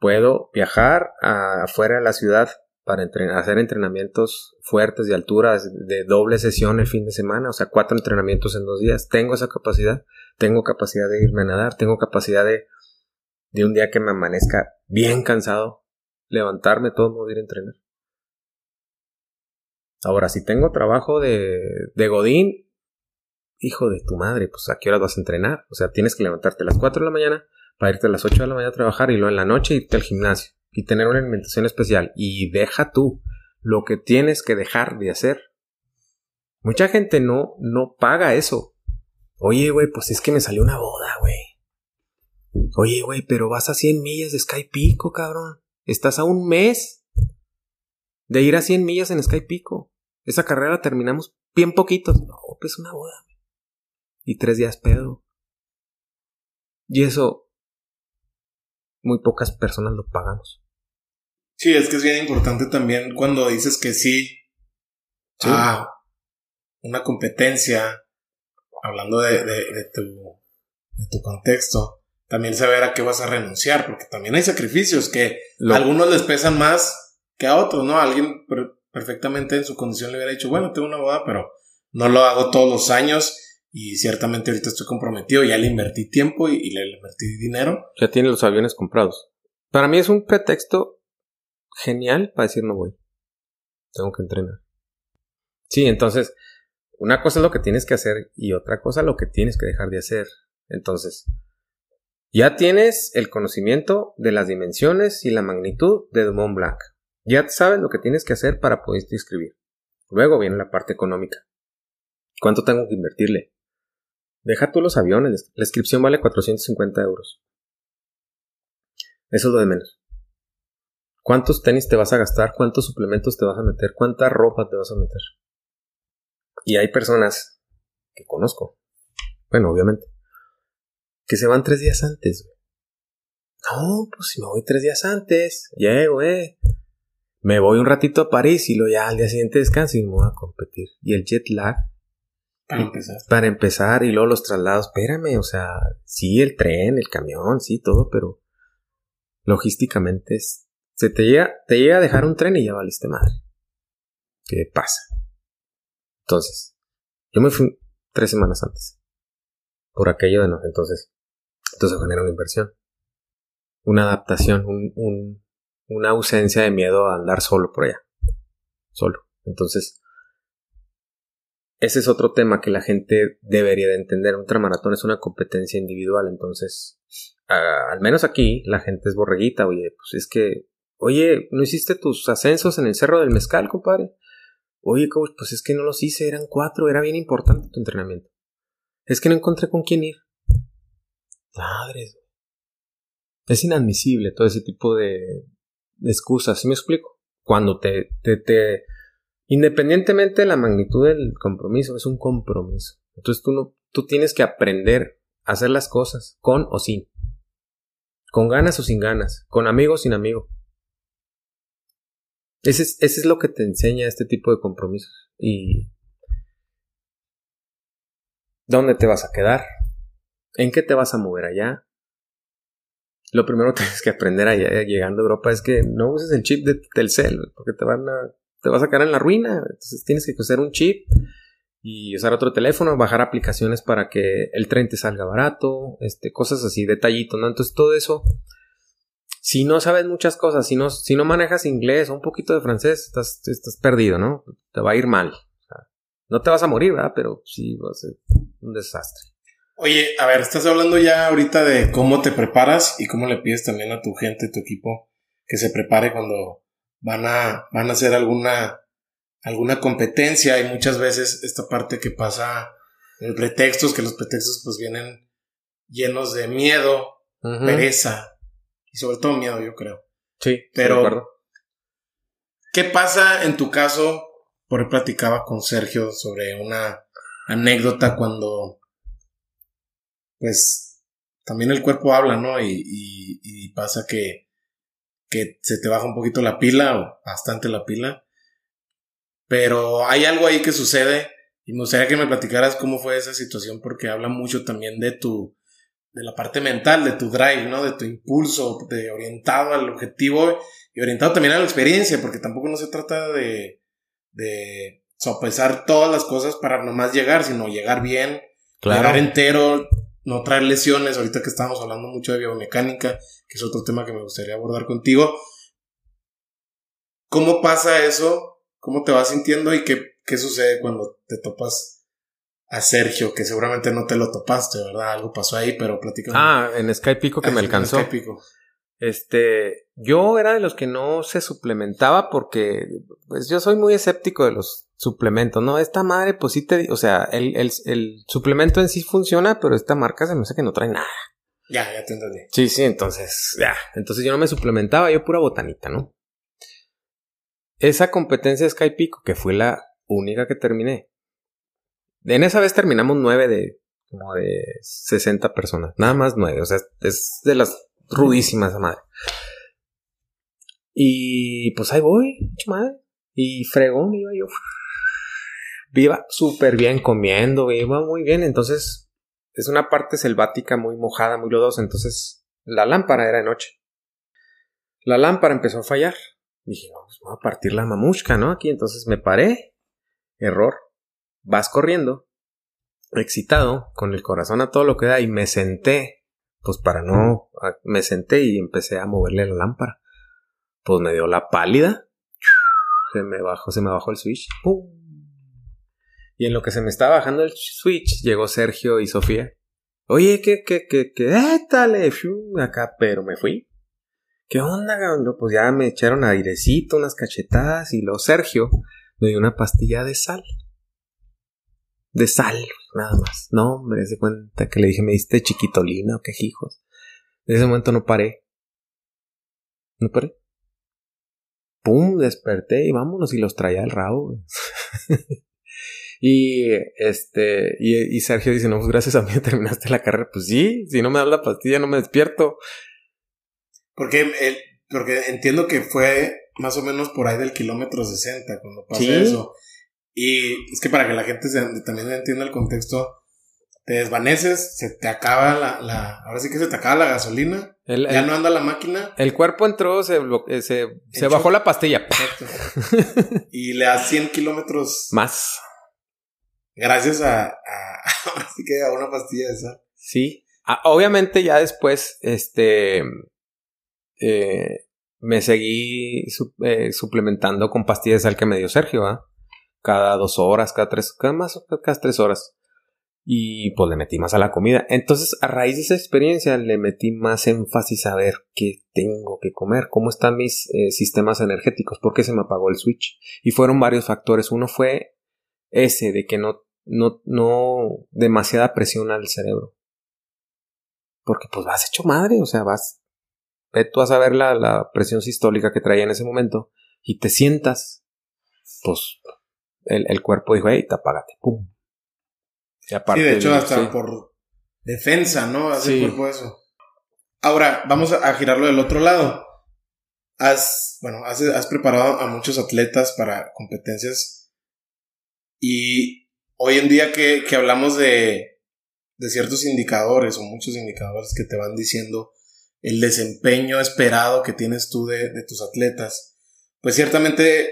Puedo viajar afuera de la ciudad para hacer entrenamientos fuertes de alturas de doble sesión el fin de semana, o sea, cuatro entrenamientos en dos días. Tengo esa capacidad, tengo capacidad de irme a nadar, tengo capacidad de, de un día que me amanezca bien cansado, levantarme todo modo ir a entrenar. Ahora, si tengo trabajo de, de Godín, hijo de tu madre, pues a qué hora vas a entrenar. O sea, tienes que levantarte a las 4 de la mañana para irte a las 8 de la mañana a trabajar y luego en la noche irte al gimnasio y tener una alimentación especial. Y deja tú lo que tienes que dejar de hacer. Mucha gente no, no paga eso. Oye, güey, pues es que me salió una boda, güey. Oye, güey, pero vas a 100 millas de Sky Pico, cabrón. Estás a un mes de ir a 100 millas en Sky Pico. Esa carrera terminamos bien poquitos. No, pues una boda. Y tres días pedo. Y eso muy pocas personas lo pagamos. Sí, es que es bien importante también cuando dices que sí, sí. a una competencia, hablando de, tu, de tu contexto, también saber a qué vas a renunciar, porque también hay sacrificios que a algunos les pesan más que a otros, ¿no? alguien perfectamente en su condición le hubiera dicho, bueno, tengo una boda, pero no lo hago todos los años y ciertamente ahorita estoy comprometido, ya le invertí tiempo y, le invertí dinero. Ya tiene los aviones comprados. Para mí es un pretexto genial para decir no voy. Tengo que entrenar. Sí, entonces, una cosa es lo que tienes que hacer y otra cosa lo que tienes que dejar de hacer. Entonces, ya tienes el conocimiento de las dimensiones y la magnitud de Dumont Blanc. Ya sabes lo que tienes que hacer para poderte inscribir. Luego viene la parte económica. ¿Cuánto tengo que invertirle? Deja tú los aviones. La inscripción vale 450 euros. Eso es lo de menos. ¿Cuántos tenis te vas a gastar? ¿Cuántos suplementos te vas a meter? ¿Cuánta ropa te vas a meter? Y hay personas que conozco. Bueno, obviamente. Que se van tres días antes. No, pues si me voy tres días antes, llego, eh. Me voy un ratito a París y luego ya al día siguiente descanso y me voy a competir. Y el jet lag para empezar. Para empezar, y luego los traslados, espérame, o sea, sí, el tren, el camión, sí, todo, pero logísticamente es, se te llega, te llega a dejar un tren y ya valiste madre. ¿Qué pasa? Entonces, yo me fui tres semanas antes. Por aquello de no, entonces, entonces genera una inversión. Una adaptación, un, un, una ausencia de miedo a andar solo por allá. Solo. Entonces, ese es otro tema que la gente debería de entender. Un ultramaratón es una competencia individual, entonces, al menos aquí, la gente es borreguita, oye, pues es que, oye, ¿no hiciste tus ascensos en el Cerro del Mezcal, compadre? Oye, pues es que no los hice, eran cuatro, era bien importante tu entrenamiento. Es que no encontré con quién ir. Madres. Es inadmisible todo ese tipo de, excusas, ¿sí me explico? Cuando te, te, te Independientemente de la magnitud del compromiso, es un compromiso. Entonces tú, no, tú tienes que aprender a hacer las cosas con o sin. Con ganas o sin ganas. Con amigo o sin amigo. Ese es, ese es lo que te enseña este tipo de compromisos. Y... ¿Dónde te vas a quedar? ¿En qué te vas a mover allá? Lo primero que tienes que aprender allá, llegando a Europa es que no uses el chip de Telcel, porque te van a te vas a quedar en la ruina. Entonces tienes que coser un chip y usar otro teléfono, bajar aplicaciones para que el tren te salga barato, este, cosas así, detallitos, ¿no? Entonces todo eso, si no sabes muchas cosas, si no, si no manejas inglés o un poquito de francés, estás, estás perdido, ¿no? Te va a ir mal. no te vas a morir, ¿verdad? Pero sí va a ser un desastre. Oye, a ver, estás hablando ya ahorita de cómo te preparas y cómo le pides también a tu gente, tu equipo, que se prepare cuando van a, van a hacer alguna, alguna competencia y muchas veces esta parte que pasa en pretextos, que los pretextos pues vienen llenos de miedo, pereza y sobre todo miedo, yo creo. Sí, pero ¿qué pasa en tu caso? Por ahí platicaba con Sergio sobre una anécdota cuando pues también el cuerpo habla, ¿no? Y, y, y pasa que que se te baja un poquito la pila o bastante la pila. Pero hay algo ahí que sucede Y me gustaría que me platicaras cómo fue esa situación, porque habla mucho también de tu, de la parte mental, de tu drive, ¿no? De tu impulso, de orientado al objetivo y orientado también a la experiencia, porque tampoco no se trata de, de sopesar todas las cosas para nomás llegar, sino llegar bien, llegar entero, no traer lesiones. Ahorita que estamos hablando mucho de biomecánica, que es otro tema que me gustaría abordar contigo. ¿Cómo pasa eso? ¿Cómo te vas sintiendo y qué, qué sucede cuando te topas a Sergio, que seguramente no te lo topaste, ¿verdad? Algo pasó ahí, pero platícame. Ah, en Sky Pico que me alcanzó. En Sky Este, yo era de los que no se suplementaba porque, pues yo soy muy escéptico de los suplementos, ¿no? Esta madre, pues sí te, o sea, el, el, el suplemento en sí funciona, pero esta marca se me hace que no trae nada. Ya, ya te entendí. Sí, sí, entonces, ya. Entonces yo no me suplementaba, yo pura botanita, ¿no? Esa competencia de Sky Pico, que fue la única que terminé. En esa vez terminamos nueve de como de 60 personas. Nada más nueve. O sea, es de las rudísimas, madre. Y pues ahí voy, madre. Y fregón iba yo. Viva súper bien comiendo, iba muy bien. Entonces, es una parte selvática muy mojada, muy lodosa. Entonces, la lámpara era de noche. La lámpara empezó a fallar. Dije, no, pues voy a partir la mamushka, ¿no? Aquí entonces me paré. Error. Vas corriendo. Excitado, con el corazón a todo lo que da, y me senté. Pues para no. Me senté y empecé a moverle la lámpara. Pues me dio la pálida. Se me bajó, se me bajó el switch. Y en lo que se me estaba bajando el switch, llegó Sergio y Sofía. Oye, ¿qué, qué, qué, qué? Étale, acá, pero me fui. ¿Qué onda, cabrón? Pues ya me echaron airecito, unas cachetadas y luego Sergio me dio una pastilla de sal. De sal, nada más. No, hombre, se cuenta que le dije, me diste chiquitolina o qué hijos. En ese momento no paré. No paré. Pum, desperté y vámonos y los traía al rabo. y este, y, y, Sergio dice, no, pues gracias a mí terminaste la carrera. Pues sí, si no me das la pastilla no me despierto. Porque, porque entiendo que fue más o menos por ahí del kilómetro 60 cuando pasó eso. Y es que para que la gente también entienda el contexto, te desvaneces, se te acaba la, ahora sí que se te acaba la gasolina, ya no anda la máquina. El cuerpo entró, se, eh, se, se bajó la pastilla. y le das 100 kilómetros. Más. Gracias a, a, así que a una pastilla de sal. Sí. Ah, obviamente ya después, este, eh, me seguí eh, suplementando con pastillas de sal que me dio Sergio, ¿ah? Cada dos horas, cada tres, cada más, cada tres horas. Y pues le metí más a la comida. Entonces, a raíz de esa experiencia, le metí más énfasis a ver qué tengo que comer, cómo están mis eh, sistemas energéticos, por qué se me apagó el switch. Y fueron varios factores. Uno fue ese de que no, no, no demasiada presión al cerebro. Porque pues vas hecho madre, o sea, vas ve tú a saber la, la presión sistólica que traía en ese momento y te sientas, pues el, el cuerpo dijo, hey, apágate, pum. Y aparte, sí, de hecho, hasta por defensa, ¿no? Hace el cuerpo eso. Ahora, vamos a, girarlo del otro lado. Has, bueno, has, has preparado a muchos atletas para competencias y hoy en día que, que hablamos de, de ciertos indicadores o muchos indicadores que te van diciendo el desempeño esperado que tienes tú de, tus atletas, pues ciertamente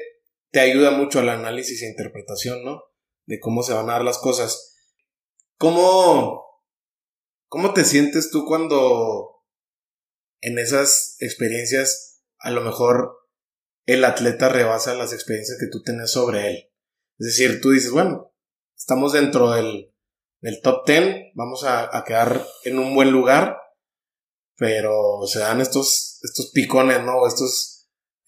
te ayuda mucho al análisis e interpretación, ¿no? De cómo se van a dar las cosas. ¿Cómo, cómo te sientes tú cuando en esas experiencias a lo mejor el atleta rebasa las experiencias que tú tienes sobre él? Es decir, tú dices, bueno, estamos dentro del, del top 10, vamos a, a quedar en un buen lugar, pero se dan estos, estos picones, ¿no? Estos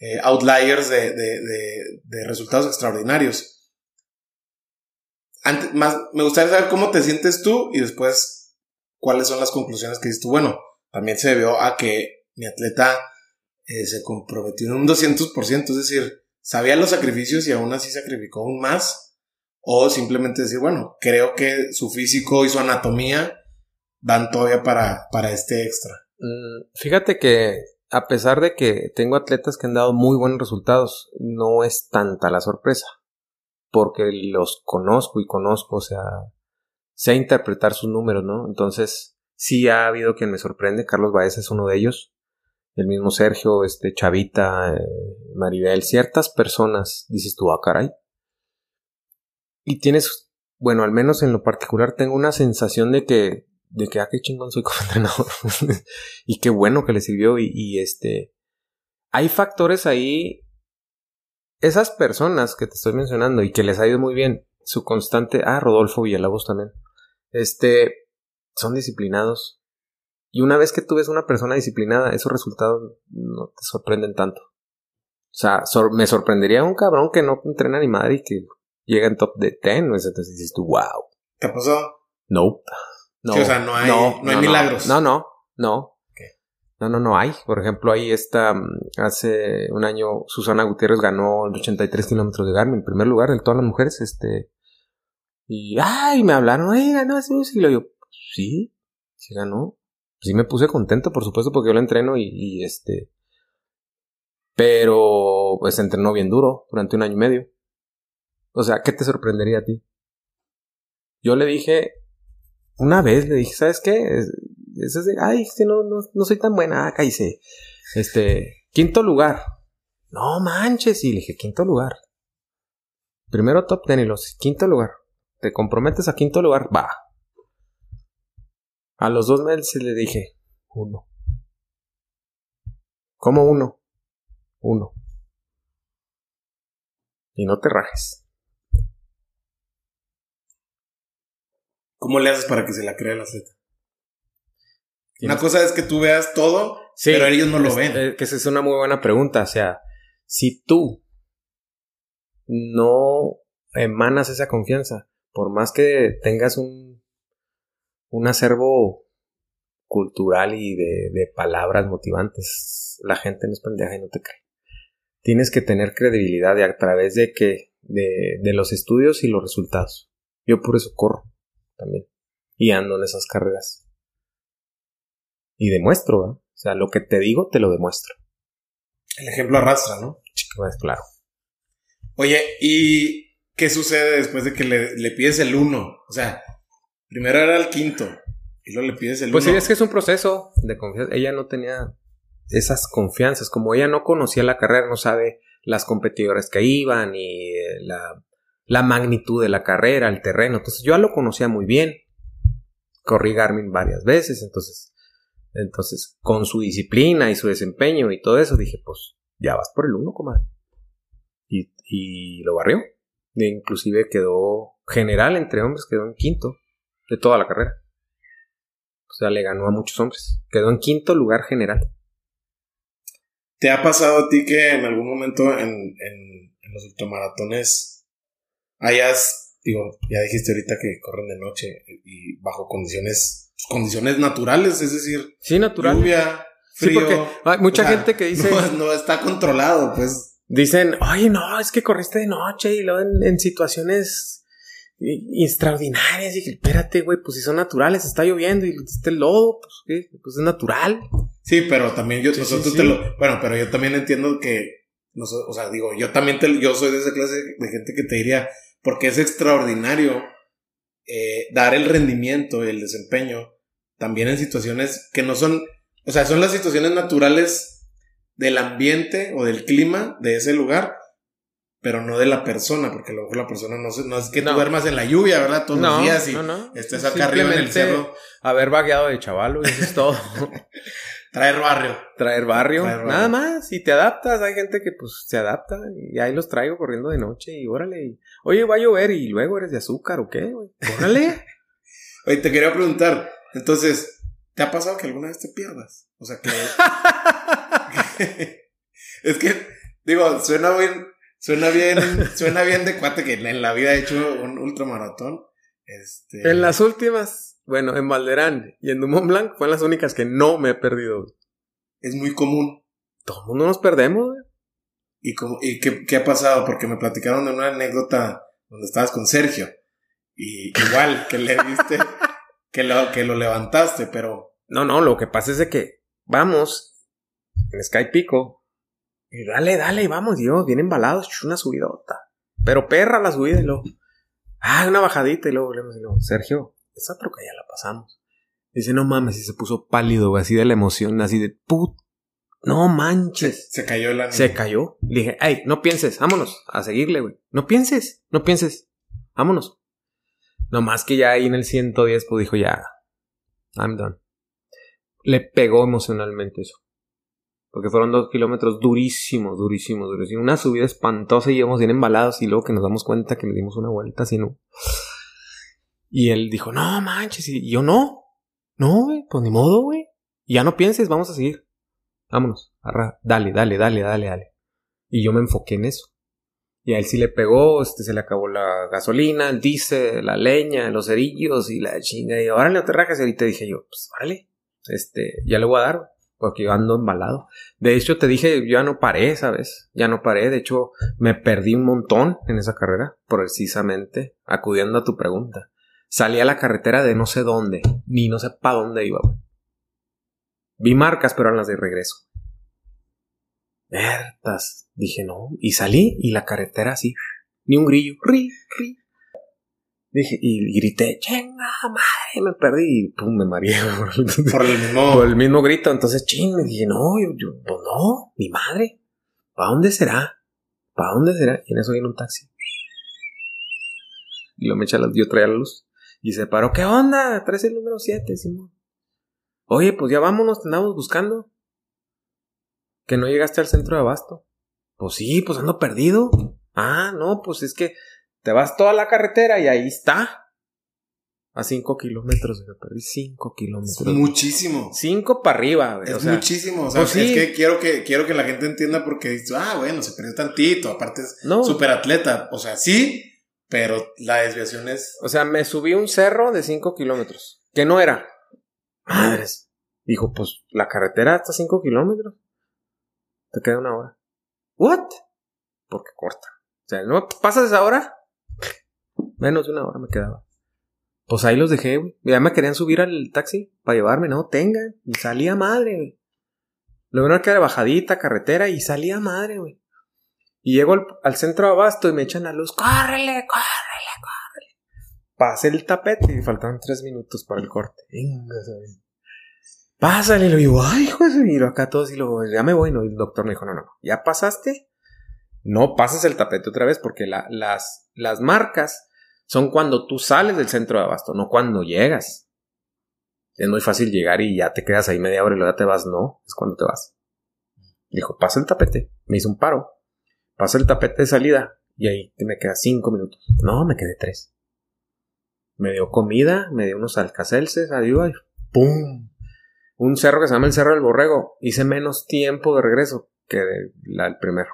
eh, outliers de, de, de, resultados extraordinarios. Más, me gustaría saber cómo te sientes tú y después cuáles son las conclusiones que dices tú. Bueno, también se debió a que mi atleta eh, se comprometió en un 200%, es decir, sabía los sacrificios y aún así sacrificó aún más. O simplemente decir, bueno, creo que su físico y su anatomía dan todavía para, para este extra. Mm, fíjate que a pesar de que tengo atletas que han dado muy buenos resultados, no es tanta la sorpresa. porque los conozco y conozco, o sea, sé interpretar sus números, ¿no? Entonces, sí ha habido quien me sorprende, Carlos Baez es uno de ellos, el mismo Sergio, este, Chavita, eh, Maribel, ciertas personas, dices tú, ah, caray. Y tienes, bueno, al menos en lo particular tengo una sensación de que, de que, ah, qué chingón soy como entrenador. y qué bueno que le sirvió y, y este, hay factores ahí esas personas que te estoy mencionando y que les ha ido muy bien, su constante, ah, Rodolfo Villalobos también, este, son disciplinados. Y una vez que tú ves una persona disciplinada, esos resultados no te sorprenden tanto. O sea, me sorprendería un cabrón que no entrena ni madre y que llega en top de 10, entonces dices tú, wow. ¿Te ha pasado? No. No. o sea, no hay, no, hay milagros. No, no, no. No, no, no hay. Por ejemplo, ahí está, mm, hace un año Susana Gutiérrez ganó el 83 kilómetros de Garmin, en primer lugar de todas las mujeres, este. Y, ay, me hablaron, ay, ganó un siglo. Yo, sí, sí ganó. Sí me puse contento, por supuesto, porque yo la entreno y, y este. Pero, pues entrenó bien duro durante un año y medio. O sea, ¿qué te sorprendería a ti? Yo le dije, una vez le dije, ¿sabes qué? Es ay, que no, no, no soy tan buena, acá hice. Este, quinto lugar. No manches, y le dije, quinto lugar. Primero top ten y los quinto lugar. ¿Te comprometes a quinto lugar? Va. A los dos meses le dije, uno. ¿Cómo uno? Uno. Y no te rajes. ¿Cómo le haces para que se la crea la Z? Una cosa es que tú veas todo, pero ellos no lo ven. Eh, que esa es una muy buena pregunta. O sea, si tú no emanas esa confianza, por más que tengas un, un acervo cultural y de, de palabras motivantes, la gente no es pendeja y no te cree. Tienes que tener credibilidad a través de que, de, de los estudios y los resultados. Yo por eso corro también. Y ando en esas carreras y demuestro, ¿verdad? O sea, lo que te digo, te lo demuestro. El ejemplo arrastra, ¿no? Pues claro. Oye, ¿y qué sucede después de que le, pides el uno? O sea, primero era el quinto y luego le pides el pues uno. Pues sí, es que es un proceso de confianza. Ella no tenía esas confianzas. Como ella no conocía la carrera, no sabe las competidoras que iban y la, la magnitud de la carrera, el terreno. Entonces yo ya lo conocía muy bien. Corrí Garmin varias veces, entonces entonces, con su disciplina y su desempeño y todo eso, dije, pues ya vas por el uno, comadre. Y, y lo barrió. E inclusive quedó general entre hombres, quedó en quinto de toda la carrera. O sea, le ganó a muchos hombres. Quedó en quinto lugar general. ¿Te ha pasado a ti que en algún momento en, en, en los ultramaratones hayas, digo, ya dijiste ahorita que corren de noche y bajo condiciones condiciones naturales, es decir, sí, natural. lluvia, frío. Sí, hay mucha gente que dice. No, está controlado, pues. Dicen, oye, no, es que corriste de noche y luego en, situaciones extraordinarias. Y espérate, güey, pues si son naturales, está lloviendo y este lodo, pues, ¿qué? pues es natural. Sí, pero también yo, nosotros te lo. Bueno, pero yo también entiendo que. o sea, digo, yo también te, yo soy de esa clase de gente que te diría, porque es extraordinario eh, dar el rendimiento y el desempeño también en situaciones que no son, o sea, son las situaciones naturales del ambiente o del clima de ese lugar, pero no de la persona, porque a lo mejor la persona no, no es que tú duermas en la lluvia, ¿verdad? Todos los días y estés acá arriba en el cerro. Haber vagueado de chavalo, y eso es todo. Traer barrio. Traer barrio. Nada más. Y te adaptas. Hay gente que pues se adapta. Y ahí los traigo corriendo de noche. Y órale. Oye, va a llover. Y luego eres de azúcar o qué, Órale. Oye, te quería preguntar. Entonces, ¿te ha pasado que alguna vez te pierdas? O sea, que... es que, digo, suena bien, suena bien, suena bien de cuate que en la vida he hecho un ultramaratón. Este... En las últimas, bueno, en Valderán y en Dumont Blanc fueron las únicas que no me he perdido. Es muy común. Todo el mundo nos perdemos, ¿Y, cómo, y qué, qué, ha pasado? Porque me platicaron de una anécdota donde estabas con Sergio. Y igual, que le diste que lo, que lo levantaste, pero. No, no, lo que pasa es de que vamos en Sky Pico y dale, dale, vamos, Dios, bien embalados, una subidota. Pero perra la subida y luego. Ah, una bajadita y luego, luego, Sergio, esa troca ya la pasamos. Dice, no mames, y se puso pálido, güey, así de la emoción, así de put. No manches. Se, cayó la Se cayó. Le dije, ay, no pienses, vámonos a seguirle, güey. No pienses, no pienses. Vámonos. No más que ya ahí en el 110, pues dijo, ya, I'm done. Le pegó emocionalmente eso. Porque fueron dos kilómetros durísimos, durísimos, durísimos. Una subida espantosa y íbamos bien embalados y luego que nos damos cuenta que le dimos una vuelta así, ¿no? Y él dijo, no manches, y yo no. No, güey, pues ni modo, güey. Ya no pienses, vamos a seguir. Vámonos, dale, dale, dale, dale, dale. Y yo me enfoqué en eso. Y a él sí le pegó, este, se le acabó la gasolina, el diésel, la leña, los cerillos y la chinga. Y ahora no te rajas. Y ahorita dije yo, pues vale, este, ya le voy a dar porque yo ando embalado. De hecho, te dije, yo ya no paré, ¿sabes? Ya no paré. De hecho, me perdí un montón en esa carrera, precisamente, acudiendo a tu pregunta. Salí a la carretera de no sé dónde, ni no sé para dónde iba. Vi marcas, pero eran las de regreso. Vertas. Dije, no. Y salí y la carretera así, ni un grillo. Ri, ri, Dije, y grité, chinga madre, me perdí y pum, me mareé. Por el mismo. Por el mismo grito. Entonces, ching, dije, no, yo, yo, pues no, mi madre. ¿Para dónde será? ¿Para dónde será? Y en eso viene un taxi. Y lo me echa la, yo traía la luz. Y se paró, ¿qué onda? Traes el número 7, Simón. Oye, pues ya vámonos, te andamos buscando. Que no llegaste al centro de abasto. Pues sí, pues ando perdido. Ah, no, pues es que te vas toda la carretera y ahí está. A 5 kilómetros, me perdí 5 kilómetros. Muchísimo. 5 para arriba, güey. Es muchísimo. O sea, pues es que quiero que quiero que la gente entienda porque dice, ah, bueno, se perdió tantito. Aparte es no. súper atleta. O sea, sí, pero la desviación es. O sea, me subí un cerro de 5 kilómetros. Que no era. Madres. Dijo, pues la carretera hasta 5 kilómetros. Te queda una hora. ¿What? Porque corta. O sea, ¿no pasas esa hora? Menos de una hora me quedaba. Pues ahí los dejé, güey. Ya me querían subir al taxi para llevarme, no, tengan. Y salía madre, güey. Lo bueno que era bajadita, carretera, y salía madre, güey. Y llego al, centro de abasto y me echan la luz. ¡Córrele, córrele, córrele! Pasé el tapete y faltaban tres minutos para el corte. Venga. Pásale, y lo digo, ay, hijo de miro acá todos y luego, ya me voy, no. Y el doctor me dijo, no, no, ya pasaste. No pases el tapete otra vez porque las, las marcas son cuando tú sales del centro de abasto, no cuando llegas. Es muy fácil llegar y ya te quedas ahí media hora y luego ya te vas. No, es cuando te vas. Dijo, pasa el tapete. Me hizo un paro. Pasa el tapete de salida y ahí me queda cinco minutos. No, me quedé tres. Me dio comida, me dio unos alcacelces, adiós, ¡pum! Un cerro que se llama el Cerro del Borrego. Hice menos tiempo de regreso que el primero.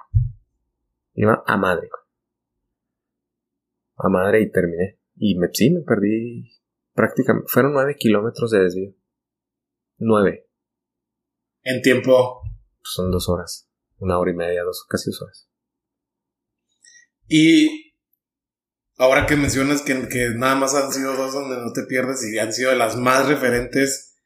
Iba a madre a madre y terminé. Y me, sí, me perdí prácticamente. Fueron nueve kilómetros de desvío. Nueve. En tiempo. son dos horas. Una hora y media, dos, casi dos horas. Y ahora que mencionas que, nada más han sido dos donde no te pierdes y han sido de las más referentes,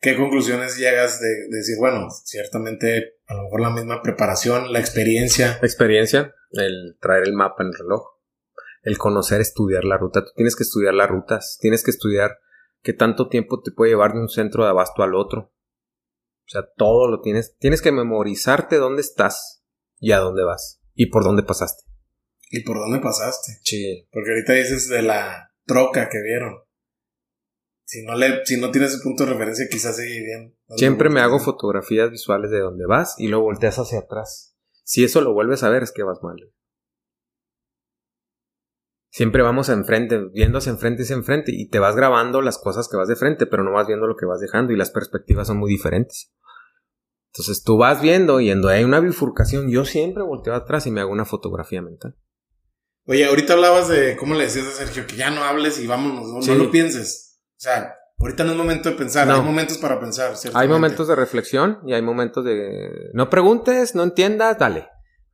¿qué conclusiones llegas de, de, decir, bueno, ciertamente a lo mejor la misma preparación, la experiencia? La experiencia, el traer el mapa en el reloj el conocer, estudiar la ruta. Tú tienes que estudiar las rutas, tienes que estudiar qué tanto tiempo te puede llevar de un centro de abasto al otro. O sea, todo lo tienes. Tienes que memorizarte dónde estás y a dónde vas y por dónde pasaste. ¿Y por dónde pasaste? Sí. Porque ahorita dices de la troca que vieron. Si no, le, si no tienes ese punto de referencia, quizás sigue bien. Siempre me hago fotografías visuales de dónde vas y luego volteas hacia atrás. Si eso lo vuelves a ver, es que vas mal siempre vamos enfrente, viendo hacia enfrente y hacia enfrente, y te vas grabando las cosas que vas de frente, pero no vas viendo lo que vas dejando, y las perspectivas son muy diferentes. Entonces tú vas viendo, y en donde hay una bifurcación, yo siempre volteo atrás y me hago una fotografía mental. Oye, ahorita hablabas de cómo le decías a Sergio que ya no hables y vámonos, no, lo pienses. O sea, ahorita no es momento de pensar, hay momentos para pensar. Hay momentos de reflexión y hay momentos de no preguntes, no entiendas, dale.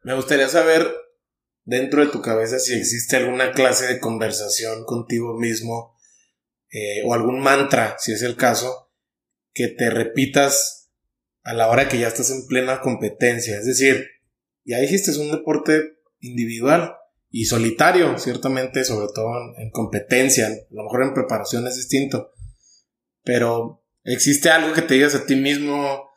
Me gustaría saber dentro de tu cabeza si existe alguna clase de conversación contigo mismo eh, o algún mantra, si es el caso, que te repitas a la hora que ya estás en plena competencia. Es decir, ya dijiste es un deporte individual y solitario, ciertamente, sobre todo en, competencia, a lo mejor en preparación es distinto, pero existe algo que te digas a ti mismo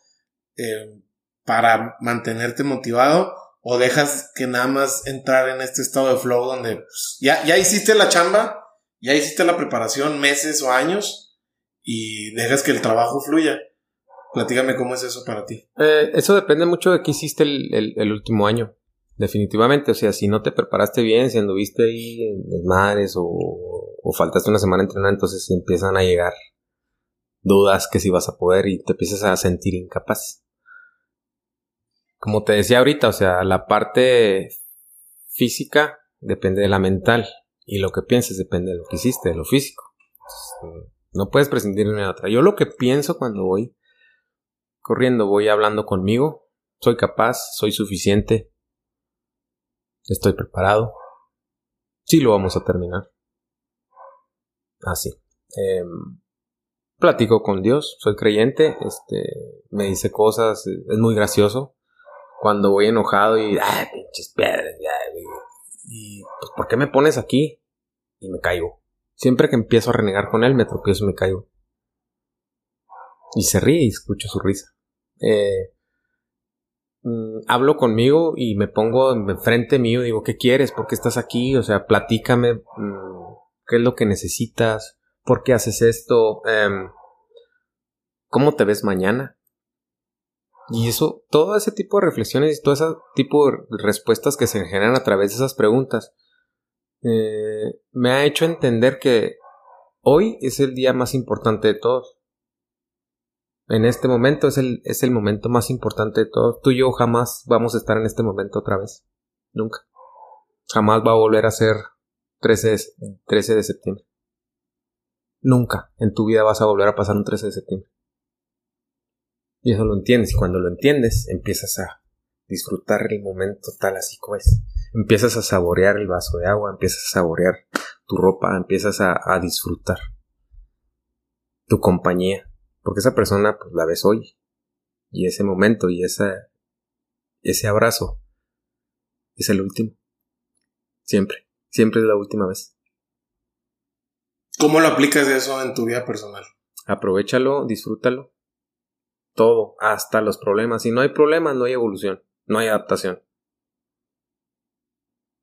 eh, para mantenerte motivado o dejas que nada más entrar en este estado de flow donde pues, ya, ya hiciste la chamba, ya hiciste la preparación meses o años y dejas que el trabajo fluya. Platícame cómo es eso para ti. Eh, eso depende mucho de qué hiciste el, último año. Definitivamente, o sea, si no te preparaste bien, si anduviste ahí en desmadres o, o faltaste una semana entrenando, entonces empiezan a llegar dudas que si vas a poder y te empiezas a sentir incapaz. Como te decía ahorita, o sea, la parte física depende de la mental y lo que pienses depende de lo que hiciste, de lo físico. no puedes prescindir de una de otra. Yo lo que pienso cuando voy corriendo, voy hablando conmigo. Soy capaz, soy suficiente. Estoy preparado. Sí lo vamos a terminar. Así. Em, platico con Dios, soy creyente, este, me dice cosas, es muy gracioso. Cuando voy enojado y, ah, pinches y, pues, ¿por qué me pones aquí? Y me caigo. Siempre que empiezo a renegar con él, me tropiezo y me caigo. Y se ríe y escucho su risa. Eh, mm, hablo conmigo y me pongo enfrente mío, digo, ¿qué quieres? ¿Por qué estás aquí? O sea, platícame, mm, ¿qué es lo que necesitas? ¿Por qué haces esto? Em, ¿Cómo te ves mañana? Y eso, todo ese tipo de reflexiones y todo ese tipo de respuestas que se generan a través de esas preguntas, eh, me ha hecho entender que hoy es el día más importante de todos en este momento es el, es el momento más importante de todos. Tú y yo jamás vamos a estar en este momento otra vez. Nunca. Jamás va a volver a ser 13 de, 13 de septiembre. Nunca en tu vida vas a volver a pasar un 13 de septiembre. Y eso lo entiendes. Y cuando lo entiendes, empiezas a disfrutar el momento tal así como es. Empiezas a saborear el vaso de agua, empiezas a saborear tu ropa, empiezas a, a disfrutar tu compañía porque esa persona pues la ves hoy. Y ese momento y esa, ese abrazo es el último. Siempre. Siempre es la última vez. ¿Cómo lo aplicas eso en tu vida personal? Aprovechalo, disfrútalo. Todo, hasta los problemas. Si no hay problemas, no hay evolución, no hay adaptación.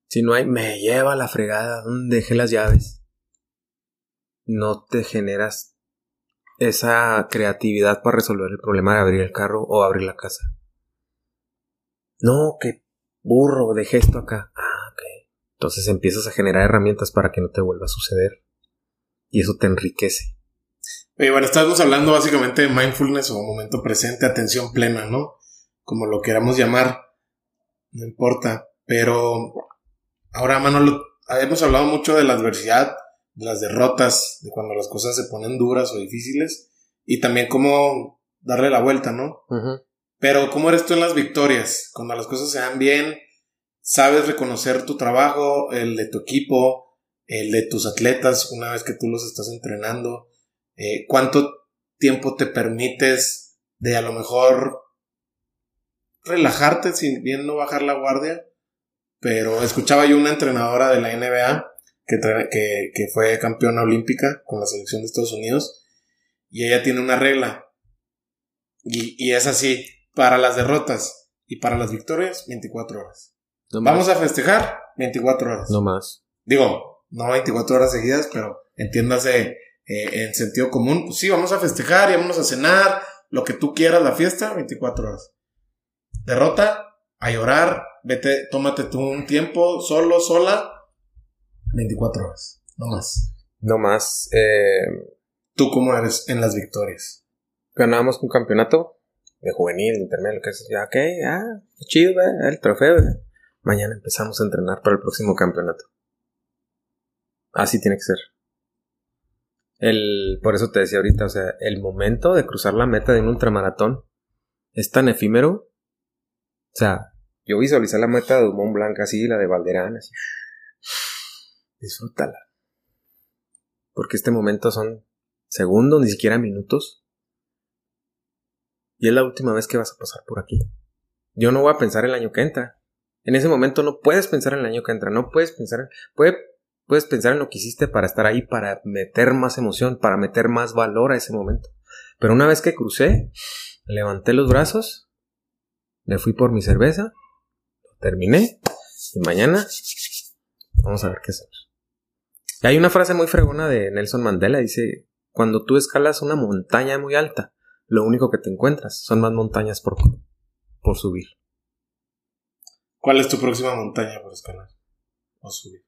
Si no hay, me lleva la fregada, dejé las llaves. No te generas esa creatividad para resolver el problema de abrir el carro o abrir la casa. No, que burro, dejé esto acá. Ah, ok. Entonces empiezas a generar herramientas para que no te vuelva a suceder. Y eso te enriquece. Oye, bueno, estamos hablando básicamente de mindfulness o momento presente, atención plena, ¿no? Como lo queramos llamar. No importa. Pero ahora, Manolo, hemos hablado mucho de la adversidad de las derrotas, de cuando las cosas se ponen duras o difíciles, y también cómo darle la vuelta, ¿no? Pero ¿cómo eres tú en las victorias? Cuando las cosas se dan bien, sabes reconocer tu trabajo, el de tu equipo, el de tus atletas una vez que tú los estás entrenando, eh, cuánto tiempo te permites de a lo mejor relajarte sin bien no bajar la guardia, pero escuchaba yo una entrenadora de la NBA que, que, fue campeona olímpica con la selección de Estados Unidos. Y ella tiene una regla. Y, y es así, para las derrotas y para las victorias, 24 horas. Vamos a festejar 24 horas. No más. Digo, no 24 horas seguidas, pero entiéndase eh, en sentido común. Pues sí, vamos a festejar y vamos a cenar, lo que tú quieras, la fiesta, 24 horas. Derrota, a llorar, vete, tómate tú un tiempo solo, sola, 24 horas, no más. No más. Eh, ¿Tú cómo eres en las victorias? Ganábamos un campeonato de juvenil, de intermedio, que es, ya, ok, ah, chido, el trofeo. Mañana empezamos a entrenar para el próximo campeonato. Así tiene que ser. El, por eso te decía ahorita, o sea, el momento de cruzar la meta de un ultramaratón es tan efímero. O sea, yo visualicé la meta de Dumont Blanc así, la de Valderán, así disfrútala. Porque este momento son segundos, ni siquiera minutos. Y es la última vez que vas a pasar por aquí. Yo no voy a pensar el año que entra. En ese momento no puedes pensar en el año que entra, no puedes pensar, puede, puedes pensar en lo que hiciste para estar ahí, para meter más emoción, para meter más valor a ese momento. Pero una vez que crucé, levanté los brazos, me fui por mi cerveza, terminé y mañana vamos a ver qué hacemos. Hay una frase muy fregona de Nelson Mandela, dice, cuando tú escalas una montaña muy alta, lo único que te encuentras son más montañas por, por subir. ¿Cuál es tu próxima montaña por escalar o subir?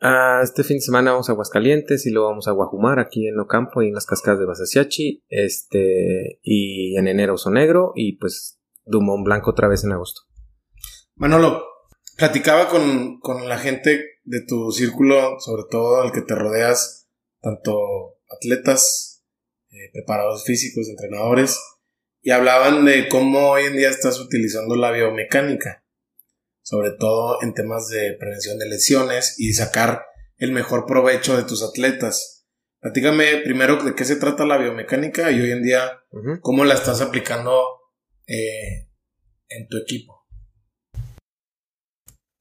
Ah, este fin de semana vamos a Aguascalientes y luego vamos a Guajumar aquí en Ocampo y en las cascadas de Basasiachi. Este, y en enero Negro y pues Dumont Blanco otra vez en agosto. Manolo, platicaba con, con la gente de tu círculo, sobre todo al que te rodeas, tanto atletas, eh, preparados físicos, entrenadores, y hablaban de cómo hoy en día estás utilizando la biomecánica, sobre todo en temas de prevención de lesiones y sacar el mejor provecho de tus atletas. Platícame primero de qué se trata la biomecánica y hoy en día cómo la estás aplicando eh, en tu equipo.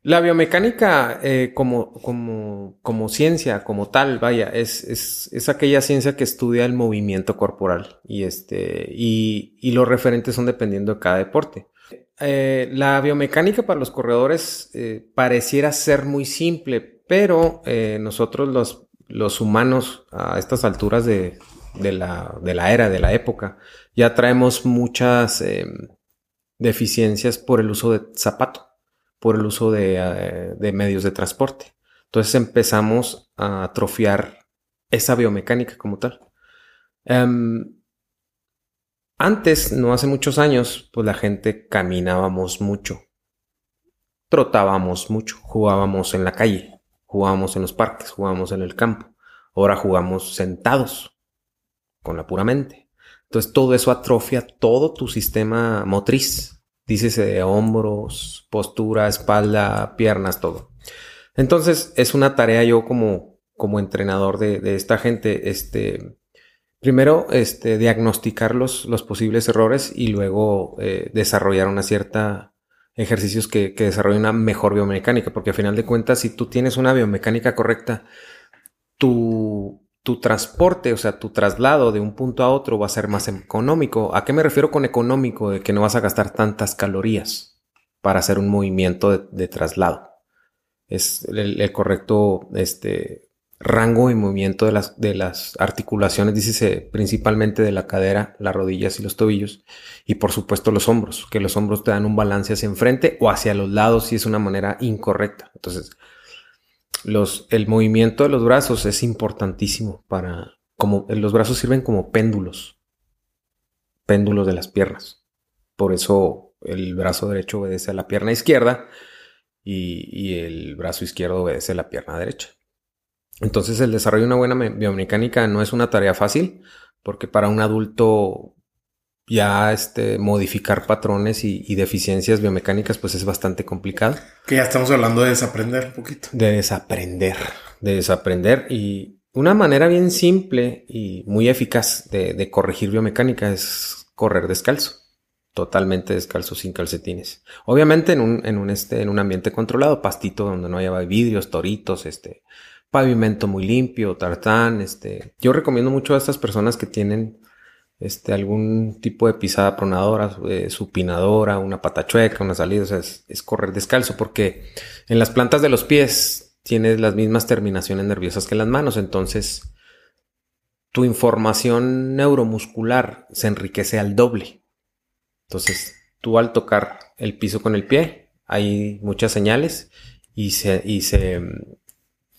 La biomecánica eh, como, como, como, ciencia, como tal, vaya, es, es, es, aquella ciencia que estudia el movimiento corporal y, este, y, y los referentes son dependiendo de cada deporte. Eh, la biomecánica para los corredores eh, pareciera ser muy simple, pero nosotros los, los humanos a estas alturas de, de, la, de la era, de la época, ya traemos muchas em, deficiencias por el uso de zapato por el uso eh, de, medios de transporte. Entonces empezamos a atrofiar esa biomecánica como tal. Em, antes, no hace muchos años, pues la gente caminábamos mucho, trotábamos mucho, jugábamos en la calle, jugábamos en los parques, jugábamos en el campo. Ahora jugamos sentados, con la pura mente. Entonces todo eso atrofia todo tu sistema motriz. Dícese de hombros, postura, espalda, piernas, todo. Entonces es una tarea yo como, como entrenador de, esta gente, este, primero, este, diagnosticar los, los posibles errores y luego eh, desarrollar una cierta ejercicios que, que desarrollen una mejor biomecánica, porque al final de cuentas, si tú tienes una biomecánica correcta, tu, tu transporte, o sea, tu traslado de un punto a otro va a ser más económico. ¿A qué me refiero con económico? De que no vas a gastar tantas calorías para hacer un movimiento de, traslado. Es el, correcto este, rango y movimiento de las, de las articulaciones, dice principalmente de la cadera, las rodillas y los tobillos, y por supuesto los hombros, que los hombros te dan un balance hacia enfrente o hacia los lados si es una manera incorrecta. Entonces, el movimiento de los brazos es importantísimo para, como los brazos sirven como péndulos, péndulos de las piernas. Por eso el brazo derecho obedece a la pierna izquierda y el brazo izquierdo obedece a la pierna derecha. Entonces el desarrollo de una buena biomecánica no es una tarea fácil, porque para un adulto ya este, modificar patrones y, deficiencias biomecánicas, pues es bastante complicado. Que ya estamos hablando de desaprender un poquito. De desaprender, de desaprender. Y una manera bien simple y muy eficaz de, corregir biomecánica es correr descalzo. Totalmente descalzo, sin calcetines. Obviamente en un, en un, este, en un ambiente controlado, pastito donde no haya vidrios, toritos, este, pavimento muy limpio, tartán, este. Yo recomiendo mucho a estas personas que tienen este, algún tipo de pisada pronadora, eh, supinadora, una patachueca, una salida, o sea, es, correr descalzo, porque en las plantas de los pies tienes las mismas terminaciones nerviosas que las manos, entonces tu información neuromuscular se enriquece al doble. Entonces, tú al tocar el piso con el pie, hay muchas señales y se, y se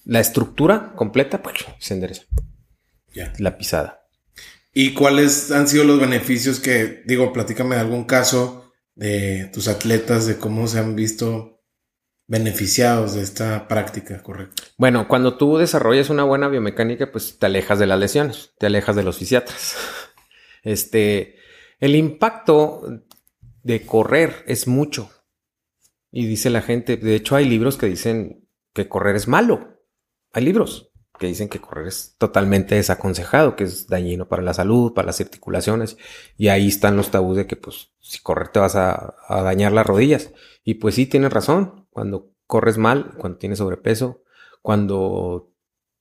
la estructura completa pues, se endereza. La pisada. ¿Y cuáles han sido los beneficios que, digo, platícame de algún caso de tus atletas, de cómo se han visto beneficiados de esta práctica, correcto? Bueno, cuando tú desarrollas una buena biomecánica, pues te alejas de las lesiones, te alejas de los fisiatras. Este, el impacto de correr es mucho. Y dice la gente, de hecho hay libros que dicen que correr es malo. Hay libros. Que dicen que correr es totalmente desaconsejado, que es dañino para la salud, para las articulaciones. Y ahí están los tabús de que, pues, si correr te vas a, dañar las rodillas. Y pues sí, tienes razón. Cuando corres mal, cuando tienes sobrepeso, cuando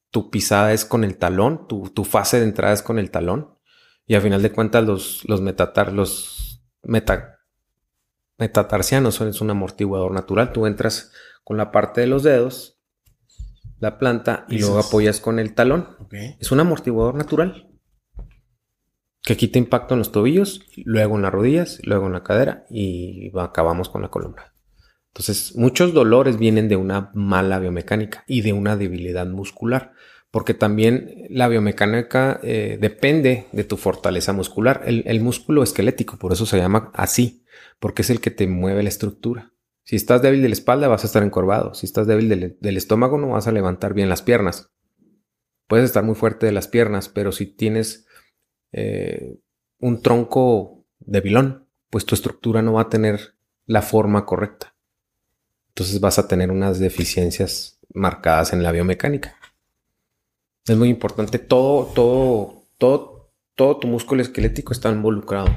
tu pisada es con el talón, tu, fase de entrada es con el talón. Y al final de cuentas, los, los metatar, los meta, metatarsianos son un amortiguador natural. Tú entras con la parte de los dedos la planta y luego apoyas con el talón. Es un amortiguador natural que quita impacto en los tobillos, luego en las rodillas, luego en la cadera y acabamos con la columna. Entonces, muchos dolores vienen de una mala biomecánica y de una debilidad muscular, porque también la biomecánica eh, depende de tu fortaleza muscular. El, el músculo esquelético, por eso se llama así, porque es el que te mueve la estructura. Si estás débil de la espalda, vas a estar encorvado. Si estás débil del, estómago, no vas a levantar bien las piernas. Puedes estar muy fuerte de las piernas, pero si tienes eh, un tronco debilón, pues tu estructura no va a tener la forma correcta. Entonces vas a tener unas deficiencias marcadas en la biomecánica. Es muy importante. Todo, todo, todo, todo tu músculo esquelético está involucrado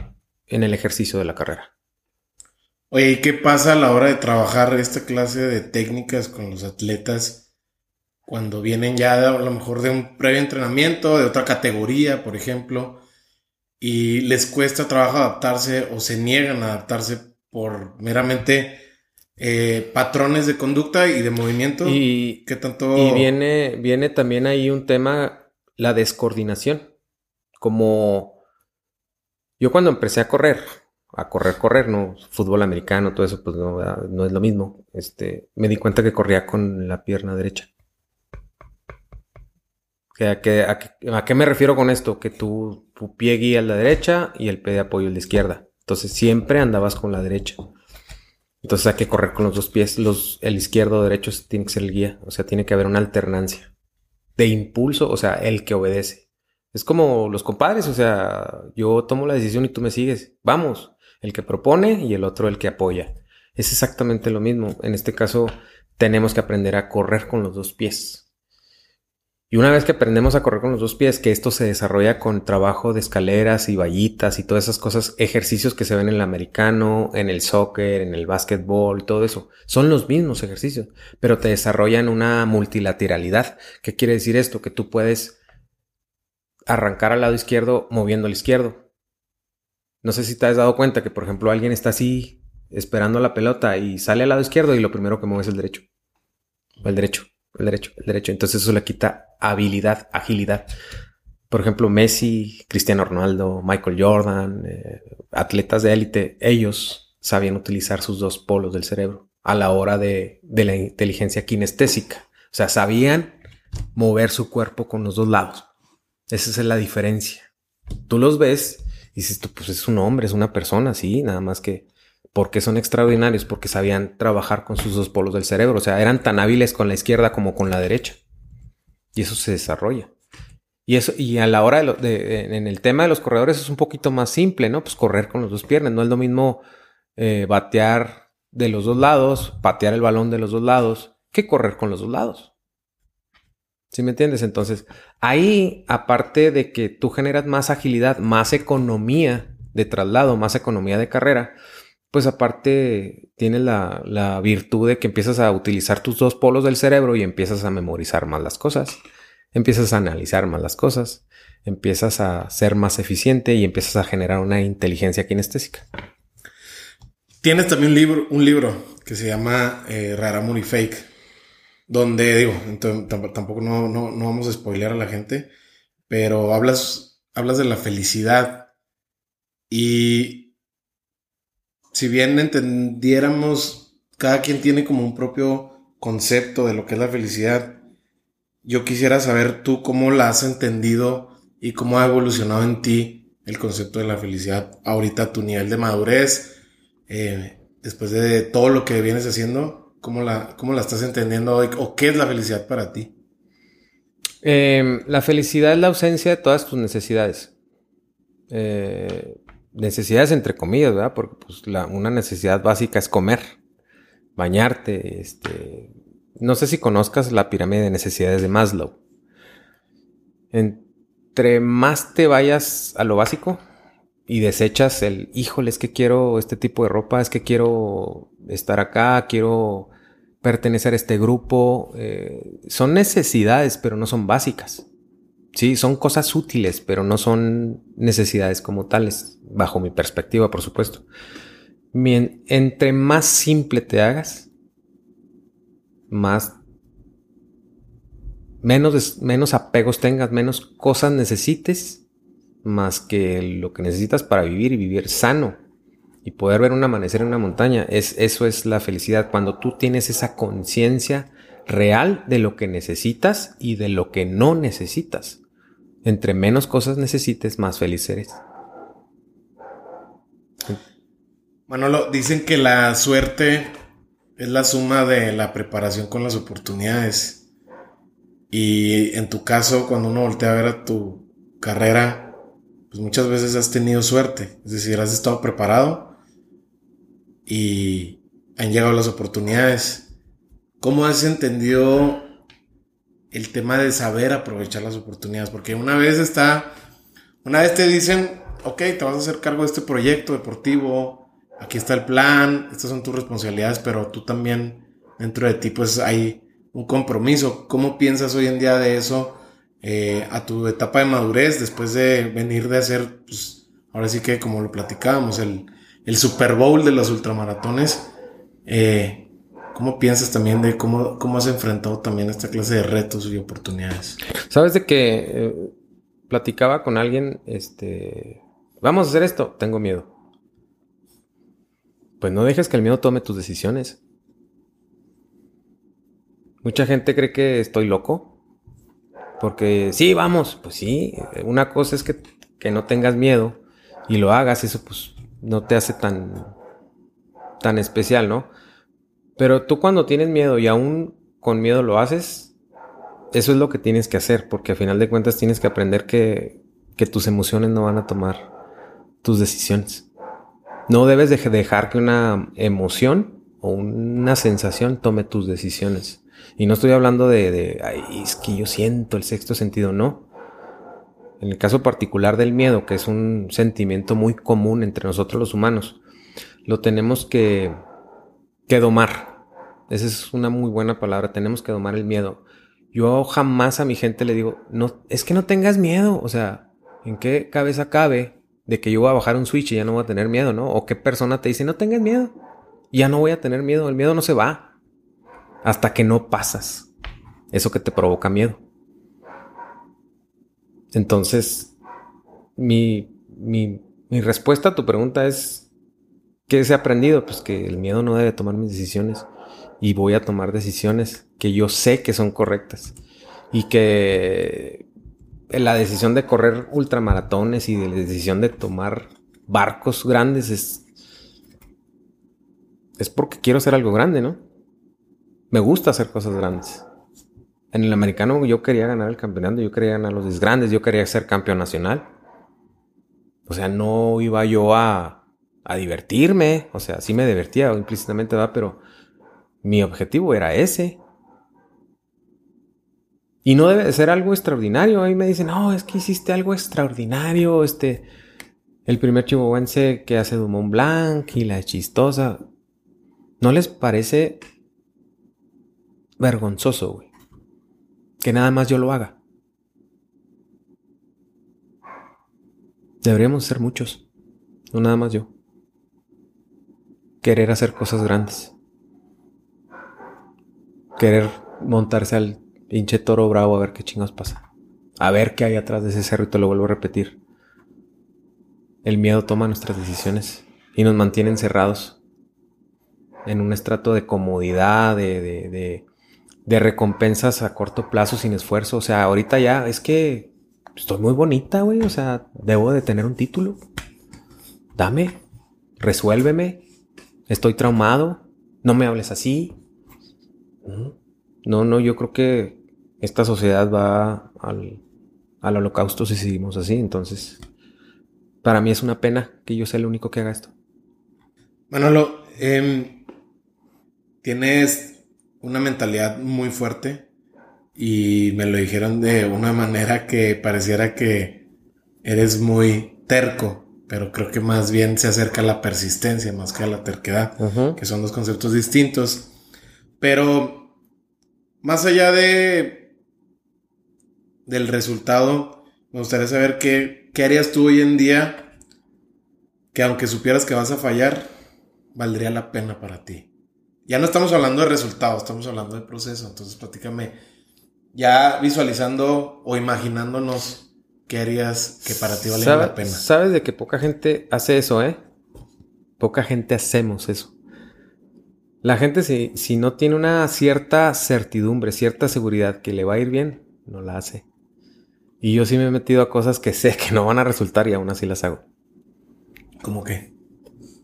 en el ejercicio de la carrera. Oye, ¿y qué pasa a la hora de trabajar esta clase de técnicas con los atletas cuando vienen ya a lo mejor de un previo entrenamiento, de otra categoría, por ejemplo, y les cuesta trabajo adaptarse o se niegan a adaptarse por meramente eh, patrones de conducta y de movimiento? Y, ¿Qué tanto... y viene, viene también ahí un tema, la descoordinación. Como yo cuando empecé a correr, a correr, correr, no, fútbol americano, todo eso, pues no, no es lo mismo. Este, me di cuenta que corría con la pierna derecha. ¿A qué, a, qué, me refiero con esto? Que tu, pie guía a la derecha y el pie de apoyo a la izquierda. Entonces siempre andabas con la derecha. Entonces hay que correr con los dos pies. Los, el izquierdo o derecho tiene que ser el guía. O sea, tiene que haber una alternancia. De impulso, o sea, el que obedece. Es como los compadres, o sea, yo tomo la decisión y tú me sigues. Vamos el que propone y el otro el que apoya. Es exactamente lo mismo. En este caso, tenemos que aprender a correr con los dos pies. Y una vez que aprendemos a correr con los dos pies, que esto se desarrolla con trabajo de escaleras y vallitas y todas esas cosas, ejercicios que se ven en el americano, en el soccer, en el básquetbol, todo eso, son los mismos ejercicios, pero te desarrollan una multilateralidad. ¿Qué quiere decir esto? Que tú puedes arrancar al lado izquierdo moviendo al izquierdo, no sé si te has dado cuenta que, por ejemplo, alguien está así esperando la pelota y sale al lado izquierdo y lo primero que mueve es el derecho. O el derecho, el derecho, el derecho. Entonces eso le quita habilidad, agilidad. Por ejemplo, Messi, Cristiano Ronaldo, Michael Jordan, eh, atletas de élite, ellos sabían utilizar sus dos polos del cerebro a la hora de, de la inteligencia kinestésica. O sea, sabían mover su cuerpo con los dos lados. Esa es la diferencia. Tú los ves dices tú, pues es un hombre, es una persona, sí, nada más que porque son extraordinarios, porque sabían trabajar con sus dos polos del cerebro, o sea, eran tan hábiles con la izquierda como con la derecha. Y eso se desarrolla. Y eso, y a la hora de, en el tema de los corredores es un poquito más simple, ¿no? Pues correr con los dos piernas. No es lo mismo eh, batear de los dos lados, patear el balón de los dos lados, que correr con los dos lados. ¿Sí me entiendes? Entonces, ahí, aparte de que tú generas más agilidad, más economía de traslado, más economía de carrera, pues aparte tienes la, la, virtud de que empiezas a utilizar tus dos polos del cerebro y empiezas a memorizar más las cosas, empiezas a analizar más las cosas, empiezas a ser más eficiente y empiezas a generar una inteligencia kinestésica. Tienes también un libro, un libro que se llama eh, Raramuri Fake donde digo, tampoco no, no, no, vamos a spoilear a la gente, pero hablas, hablas de la felicidad. Y si bien entendiéramos, cada quien tiene como un propio concepto de lo que es la felicidad, yo quisiera saber tú cómo la has entendido y cómo ha evolucionado en ti el concepto de la felicidad ahorita tu nivel de madurez, eh, después de todo lo que vienes haciendo ¿Cómo la, cómo la estás entendiendo hoy? ¿O qué es la felicidad para ti? Em, la felicidad es la ausencia de todas tus necesidades. Eh, necesidades entre comillas, ¿verdad? Porque pues, una necesidad básica es comer, bañarte. Este, no sé si conozcas la pirámide de necesidades de Maslow. Entre más te vayas a lo básico y desechas el, híjole, es que quiero este tipo de ropa, es que quiero estar acá, quiero pertenecer a este grupo, eh, son necesidades, pero no son básicas. Sí, son cosas útiles, pero no son necesidades como tales, bajo mi perspectiva, por supuesto. entre más simple te hagas, más menos, menos apegos tengas, menos cosas necesites, más que lo que necesitas para vivir y vivir sano y poder ver un amanecer en una montaña. Es, eso es la felicidad, cuando tú tienes esa conciencia real de lo que necesitas y de lo que no necesitas. Entre menos cosas necesites, más feliz eres. Manolo, dicen que la suerte es la suma de la preparación con las oportunidades. Y en tu caso, cuando uno voltea a ver a tu carrera, pues muchas veces has tenido suerte. Es decir, has estado preparado y han llegado las oportunidades. ¿Cómo has entendido el tema de saber aprovechar las oportunidades, porque una vez está, una vez te dicen, ok, te vas a hacer cargo de este proyecto deportivo, aquí está el plan, estas son tus responsabilidades, pero tú también dentro de ti pues hay un compromiso. ¿Cómo piensas hoy en día de eso eh, a tu etapa de madurez después de venir de hacer, pues ahora sí que como lo platicábamos, el, el Super Bowl de los ultramaratones? Eh, ¿Cómo piensas también de cómo, cómo has enfrentado también esta clase de retos y oportunidades? Sabes de que eh, platicaba con alguien, este, vamos a hacer esto, tengo miedo. Pues no dejes que el miedo tome tus decisiones. Mucha gente cree que estoy loco. Porque sí, vamos, pues sí. Una cosa es que, que no tengas miedo y lo hagas, eso pues no te hace tan, tan especial, ¿no? Pero tú cuando tienes miedo y aún con miedo lo haces, eso es lo que tienes que hacer, porque a final de cuentas tienes que aprender que, tus emociones no van a tomar tus decisiones. No debes de dejar que una emoción o una sensación tome tus decisiones. Y no estoy hablando de, de ay, es que yo siento el sexto sentido, no. En el caso particular del miedo, que es un sentimiento muy común entre nosotros los humanos, lo tenemos que que domar. Esa es una muy buena palabra. Tenemos que domar el miedo. Yo jamás a mi gente le digo, no, es que no tengas miedo. O sea, ¿en qué cabeza cabe de que yo voy a bajar un switch y ya no voy a tener miedo, no? O qué persona te dice, no tengas miedo. Ya no voy a tener miedo. El miedo no se va hasta que no pasas. Eso que te provoca miedo. Entonces, mi, mi, respuesta a tu pregunta es ¿Qué he aprendido? Pues que el miedo no debe tomar mis decisiones y voy a tomar decisiones que yo sé que son correctas y que la decisión de correr ultramaratones y la decisión de tomar barcos grandes es es porque quiero hacer algo grande, ¿no? Me gusta hacer cosas grandes. En el americano yo quería ganar el campeonato, yo quería ganar los grandes, yo quería ser campeón nacional. O sea, no iba yo a a divertirme. O sea, sí me divertía implícitamente, va, pero mi objetivo era ese. Y no debe de ser algo extraordinario. Ahí me dicen, no, es que hiciste algo extraordinario. Este, el primer chihuahuense que hace Dumont Blanc y la chistosa. ¿No les parece vergonzoso, güey? Que nada más yo lo haga. Deberíamos ser muchos. No nada más yo querer hacer cosas grandes. Querer montarse al pinche toro bravo a ver qué chingos pasa. A ver qué hay atrás de ese cerro y te lo vuelvo a repetir. El miedo toma nuestras decisiones y nos mantiene encerrados en un estrato de comodidad, de, recompensas a corto plazo sin esfuerzo. O sea, ahorita ya es que estoy muy bonita, güey. O sea, debo de tener un título. Dame, resuélveme, estoy traumado, no me hables así. No, no, yo creo que esta sociedad va al, holocausto si seguimos así. Entonces, para mí es una pena que yo sea el único que haga esto. Manolo, em, tienes una mentalidad muy fuerte y me lo dijeron de una manera que pareciera que eres muy terco, pero creo que más bien se acerca a la persistencia más que a la terquedad, que son dos conceptos distintos. Pero más allá de del resultado, me gustaría saber qué, qué harías tú hoy en día que aunque supieras que vas a fallar, valdría la pena para ti. Ya no estamos hablando de resultados, estamos hablando de proceso. Entonces, platícame ya visualizando o imaginándonos qué harías que para ti valiera la pena. Sabes de que poca gente hace eso, ¿eh? Poca gente hacemos eso. La gente si, si no tiene una cierta certidumbre, cierta seguridad que le va a ir bien, no la hace. Y yo sí me he metido a cosas que sé que no van a resultar y aún así las hago. ¿Cómo qué?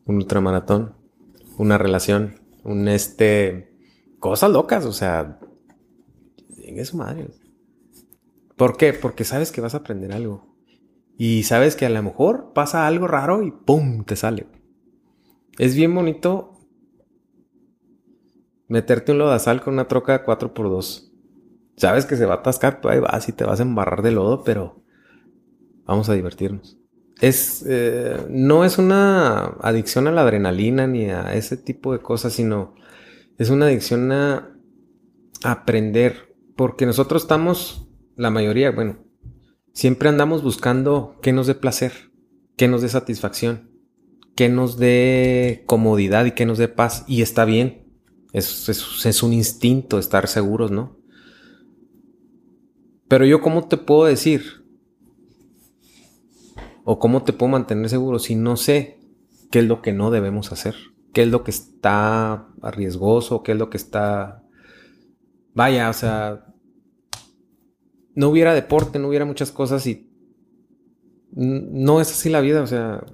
Un ultramaratón, una relación, un este... Cosas locas, o sea, es madre. ¿Por qué? Porque sabes que vas a aprender algo. Y sabes que a lo mejor pasa algo raro y ¡pum! te sale. Es bien bonito meterte un lodazal con una troca 4x2. Sabes que se va a atascar, pues ahí vas y te vas a embarrar de lodo, pero vamos a divertirnos. Es, eh, no es una adicción a la adrenalina ni a ese tipo de cosas, sino es una adicción a aprender porque nosotros estamos, la mayoría, bueno, siempre andamos buscando qué nos dé placer, qué nos dé satisfacción, qué nos dé comodidad y qué nos dé paz. Y está bien. Es, es, un instinto estar seguros, ¿no? Pero yo, ¿cómo te puedo decir? ¿O cómo te puedo mantener seguro si no sé qué es lo que no debemos hacer? ¿Qué es lo que está arriesgoso? ¿Qué es lo que está vaya, o sea, no hubiera deporte, no hubiera muchas cosas y no es así la vida, o sea,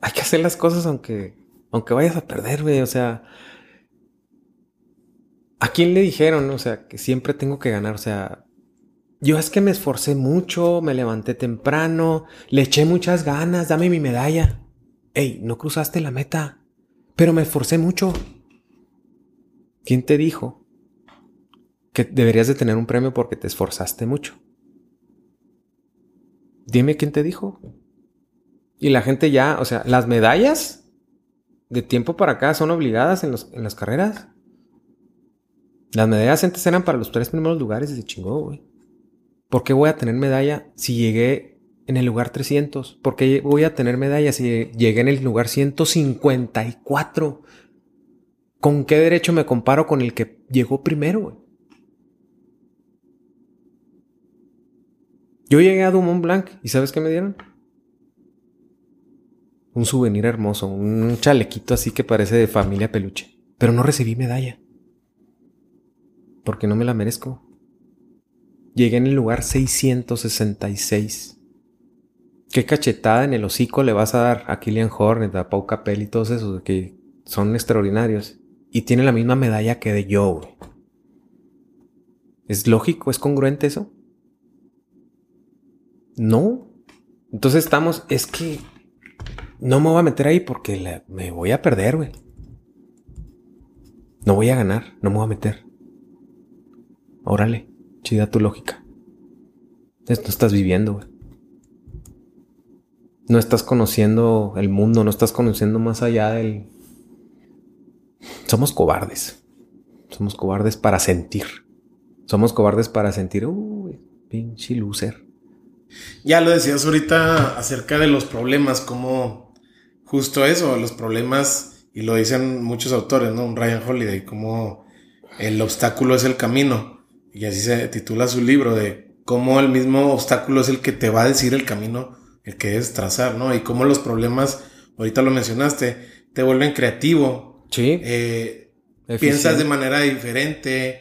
hay que hacer las cosas aunque, aunque vayas a perder, o sea, ¿a quién le dijeron, o sea, que siempre tengo que ganar, o sea, yo es que me esforcé mucho, me levanté temprano, le eché muchas ganas, dame mi medalla. Ey, no cruzaste la meta, pero me esforcé mucho. ¿Quién te dijo que deberías de tener un premio porque te esforzaste mucho. Dime quién te dijo. Y la gente ya, o sea, las medallas de tiempo para acá son obligadas en, las carreras. Las medallas antes eran para los tres primeros lugares y se chingó, güey. ¿Por qué voy a tener medalla si llegué en el lugar 300? ¿Por qué voy a tener medalla si llegué en el lugar 154? ¿Con qué derecho me comparo con el que llegó primero? Yo llegué a Dumont Blanc y ¿sabes qué me dieron? Un souvenir hermoso, un chalequito así que parece de familia peluche. Pero no recibí medalla. Porque no me la merezco. Llegué en el lugar 666. ¿Qué cachetada en el hocico le vas a dar a Killian Hornet, a Pau Capel y todos esos que son extraordinarios? Y tiene la misma medalla que de yo, ¿Es lógico? ¿Es congruente eso? No. Entonces estamos, es que no me voy a meter ahí porque me voy a perder, güey. No voy a ganar, no me voy a meter. Órale, chida tu lógica. Esto estás viviendo. No estás conociendo el mundo, no estás conociendo más allá del... Somos cobardes. Somos cobardes para sentir. Somos cobardes para sentir, uy, pinche loser. Ya lo decías ahorita acerca de los problemas, como justo eso, los problemas, y lo dicen muchos autores, ¿no? Un Ryan Holiday, como el obstáculo es el camino. Y así se titula su libro de cómo el mismo obstáculo es el que te va a decir el camino, el que debes trazar, ¿no? Y cómo los problemas, ahorita lo mencionaste, te vuelven creativo. Sí. Eh, piensas de manera diferente.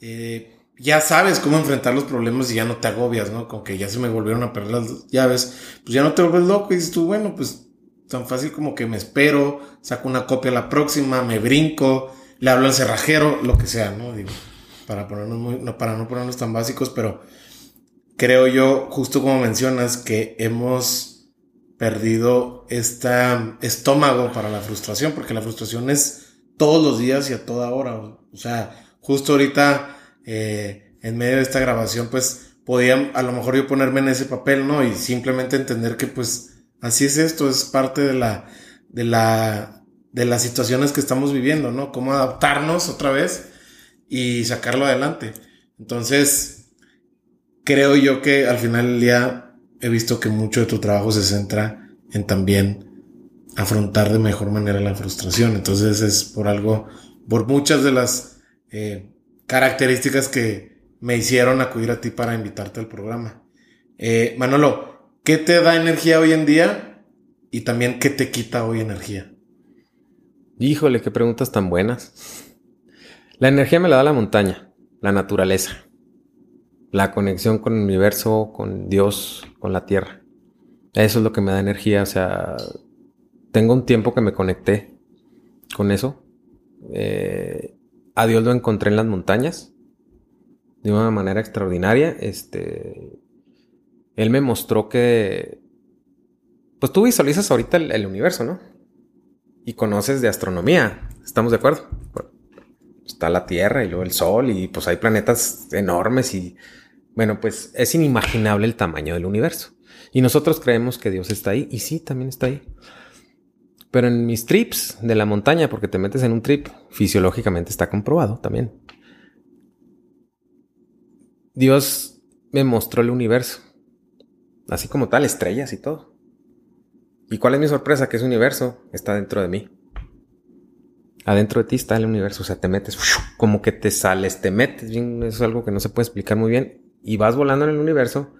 Eh, ya sabes cómo enfrentar los problemas y ya no te agobias, ¿no? Con que ya se me volvieron a perder las llaves, pues ya no te vuelves loco y dices tú, bueno, pues tan fácil como que me espero, saco una copia la próxima, me brinco, le hablo al cerrajero, lo que sea, ¿no? Digo, para ponernos muy, no, para no ponernos tan básicos, pero creo yo, justo como mencionas, que hemos perdido este estómago para la frustración, porque la frustración es todos los días y a toda hora, o sea, justo ahorita eh, en medio de esta grabación, pues podía a lo mejor yo ponerme en ese papel, ¿no? Y simplemente entender que pues así es esto, es parte de la, de la, de las situaciones que estamos viviendo, ¿no? Cómo adaptarnos otra vez y sacarlo adelante. Entonces, creo yo que al final del día he visto que mucho de tu trabajo se centra en también afrontar de mejor manera la frustración. Entonces es por algo, por muchas de las eh, características que me hicieron acudir a ti para invitarte al programa. Eh, Manolo, ¿qué te da energía hoy en día? Y también, ¿qué te quita hoy energía? Híjole, qué preguntas tan buenas. La energía me la da la montaña, la naturaleza, la conexión con el universo, con Dios, con la tierra. Eso es lo que me da energía. O sea, tengo un tiempo que me conecté con eso. Eh, a Dios lo encontré en las montañas de una manera extraordinaria. Este, él me mostró que, pues tú visualizas ahorita el, universo, ¿no? Y conoces de astronomía, ¿estamos de acuerdo? Está la Tierra y luego el Sol y pues hay planetas enormes y, bueno, pues es inimaginable el tamaño del universo. Y nosotros creemos que Dios está ahí y sí, también está ahí. Pero en mis trips de la montaña, porque te metes en un trip, fisiológicamente está comprobado también. Dios me mostró el universo. Así como tal, estrellas y todo. ¿Y cuál es mi sorpresa? Que ese universo está dentro de mí. Adentro de ti está el universo. O sea, te metes, como que te sales, te metes. Es algo que no se puede explicar muy bien. Y vas volando en el universo,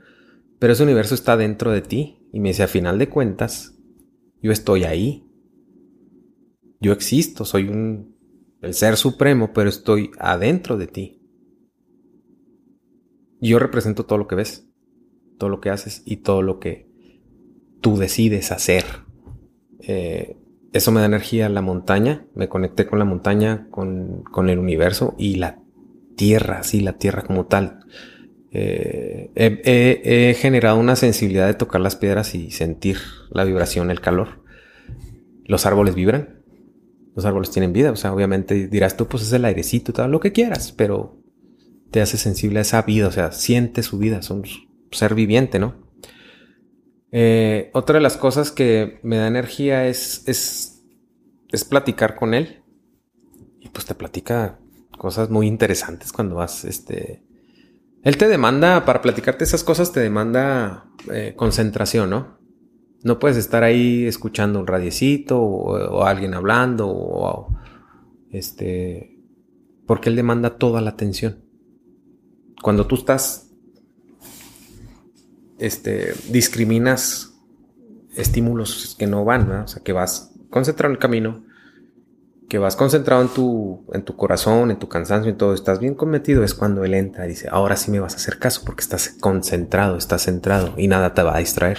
pero ese universo está dentro de ti. Y me dice, a final de cuentas, yo estoy ahí. Yo existo, soy un, el ser supremo, pero estoy adentro de ti. Yo represento todo lo que ves, todo lo que haces y todo lo que tú decides hacer. Eh, eso me da energía la montaña, me conecté con la montaña, con, con el universo y la tierra, sí, la tierra como tal. Eh, he, generado una sensibilidad de tocar las piedras y sentir la vibración, el calor. Los árboles vibran, los árboles tienen vida. O sea, obviamente dirás tú, pues es el airecito, todo lo que quieras, pero te hace sensible a esa vida, o sea, siente su vida, son un ser viviente, ¿no? Eh, otra de las cosas que me da energía es, es, platicar con él. Y pues te platica cosas muy interesantes cuando vas, este... Él te demanda, para platicarte esas cosas, te demanda eh, concentración, ¿no? No puedes estar ahí escuchando un radiecito o, alguien hablando o, este porque él demanda toda la atención. Cuando tú estás este discriminas estímulos que no van, o sea, que vas concentrado en el camino, que vas concentrado en tu, en tu corazón, en tu cansancio, en todo, estás bien cometido, es cuando él entra y dice, ahora sí me vas a hacer caso porque estás concentrado, estás centrado y nada te va a distraer.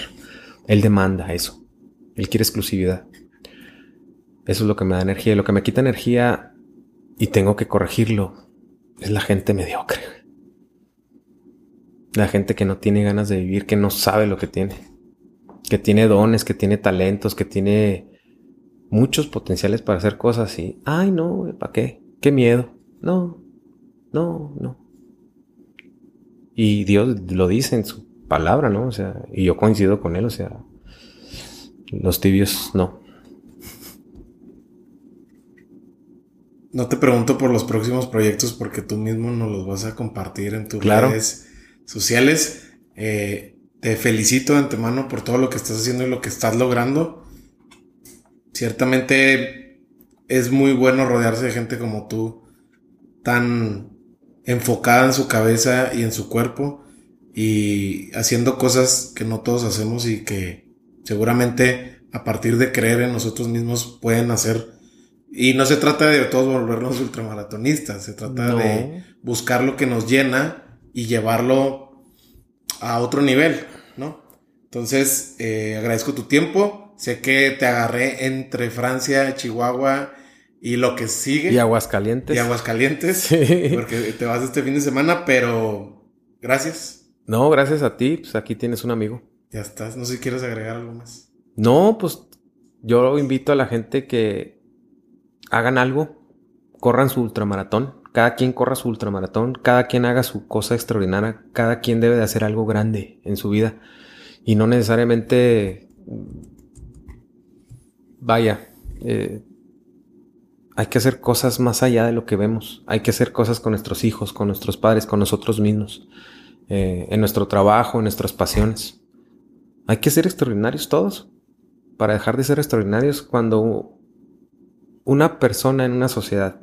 Él demanda eso. Él quiere exclusividad. Eso es lo que me da energía. Lo que me quita energía y tengo que corregirlo es la gente mediocre. La gente que no tiene ganas de vivir, que no sabe lo que tiene. Que tiene dones, que tiene talentos, que tiene muchos potenciales para hacer cosas y, ay no, ¿para qué? ¿Qué miedo? No, no, no. Y Dios lo dice en su palabra, ¿no? O sea, y yo coincido con él, o sea, los tibios no. No te pregunto por los próximos proyectos porque tú mismo nos los vas a compartir en tus redes sociales. Eh, te felicito de antemano por todo lo que estás haciendo y lo que estás logrando. Ciertamente es muy bueno rodearse de gente como tú, tan enfocada en su cabeza y en su cuerpo y haciendo cosas que no todos hacemos y que seguramente a partir de creer en nosotros mismos pueden hacer. Y no se trata de todos volvernos ultramaratonistas, se trata de buscar lo que nos llena y llevarlo a otro nivel, ¿no? Entonces, eh, agradezco tu tiempo. Sé que te agarré entre Francia, Chihuahua y lo que sigue. Y Aguascalientes. Y Aguascalientes. Sí. Porque te vas este fin de semana, pero gracias. No, gracias a ti, pues aquí tienes un amigo. Ya estás, no sé si quieres agregar algo más. No, pues yo invito a la gente que hagan algo, corran su ultramaratón. Cada quien corra su ultramaratón, cada quien haga su cosa extraordinaria, cada quien debe de hacer algo grande en su vida. Y no necesariamente vaya, eh, hay que hacer cosas más allá de lo que vemos, hay que hacer cosas con nuestros hijos, con nuestros padres, con nosotros mismos, eh, en nuestro trabajo, en nuestras pasiones. Hay que ser extraordinarios todos. Para dejar de ser extraordinarios cuando una persona en una sociedad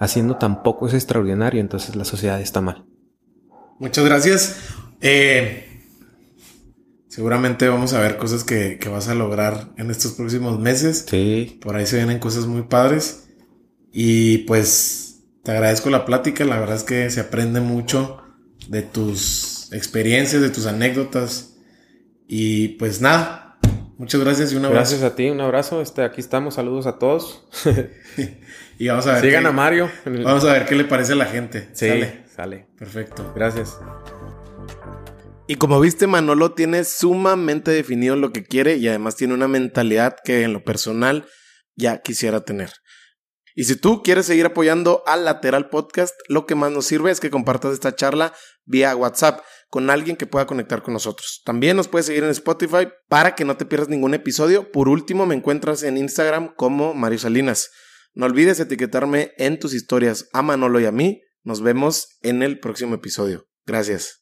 haciendo tan poco es extraordinario, entonces la sociedad está mal. Muchas gracias. Eh, seguramente vamos a ver cosas que, vas a lograr en estos próximos meses. Sí. Por ahí se vienen cosas muy padres. Y pues te agradezco la plática. La verdad es que se aprende mucho de tus experiencias, de tus anécdotas. Y pues nada, Muchas gracias y un abrazo. Gracias a ti, un abrazo. Este, aquí estamos, saludos a todos. y vamos a ver. Sigan a Mario. Vamos a ver qué le parece a la gente. Sí, sale. sale. Perfecto. Gracias. Y como viste, Manolo tiene sumamente definido lo que quiere y además tiene una mentalidad que en lo personal ya quisiera tener. Y si tú quieres seguir apoyando al Lateral Podcast, lo que más nos sirve es que compartas esta charla vía WhatsApp con alguien que pueda conectar con nosotros. También nos puedes seguir en Spotify para que no te pierdas ningún episodio. Por último, me encuentras en Instagram como Mario Salinas. No olvides etiquetarme en tus historias a Manolo y a mí. Nos vemos en el próximo episodio. Gracias.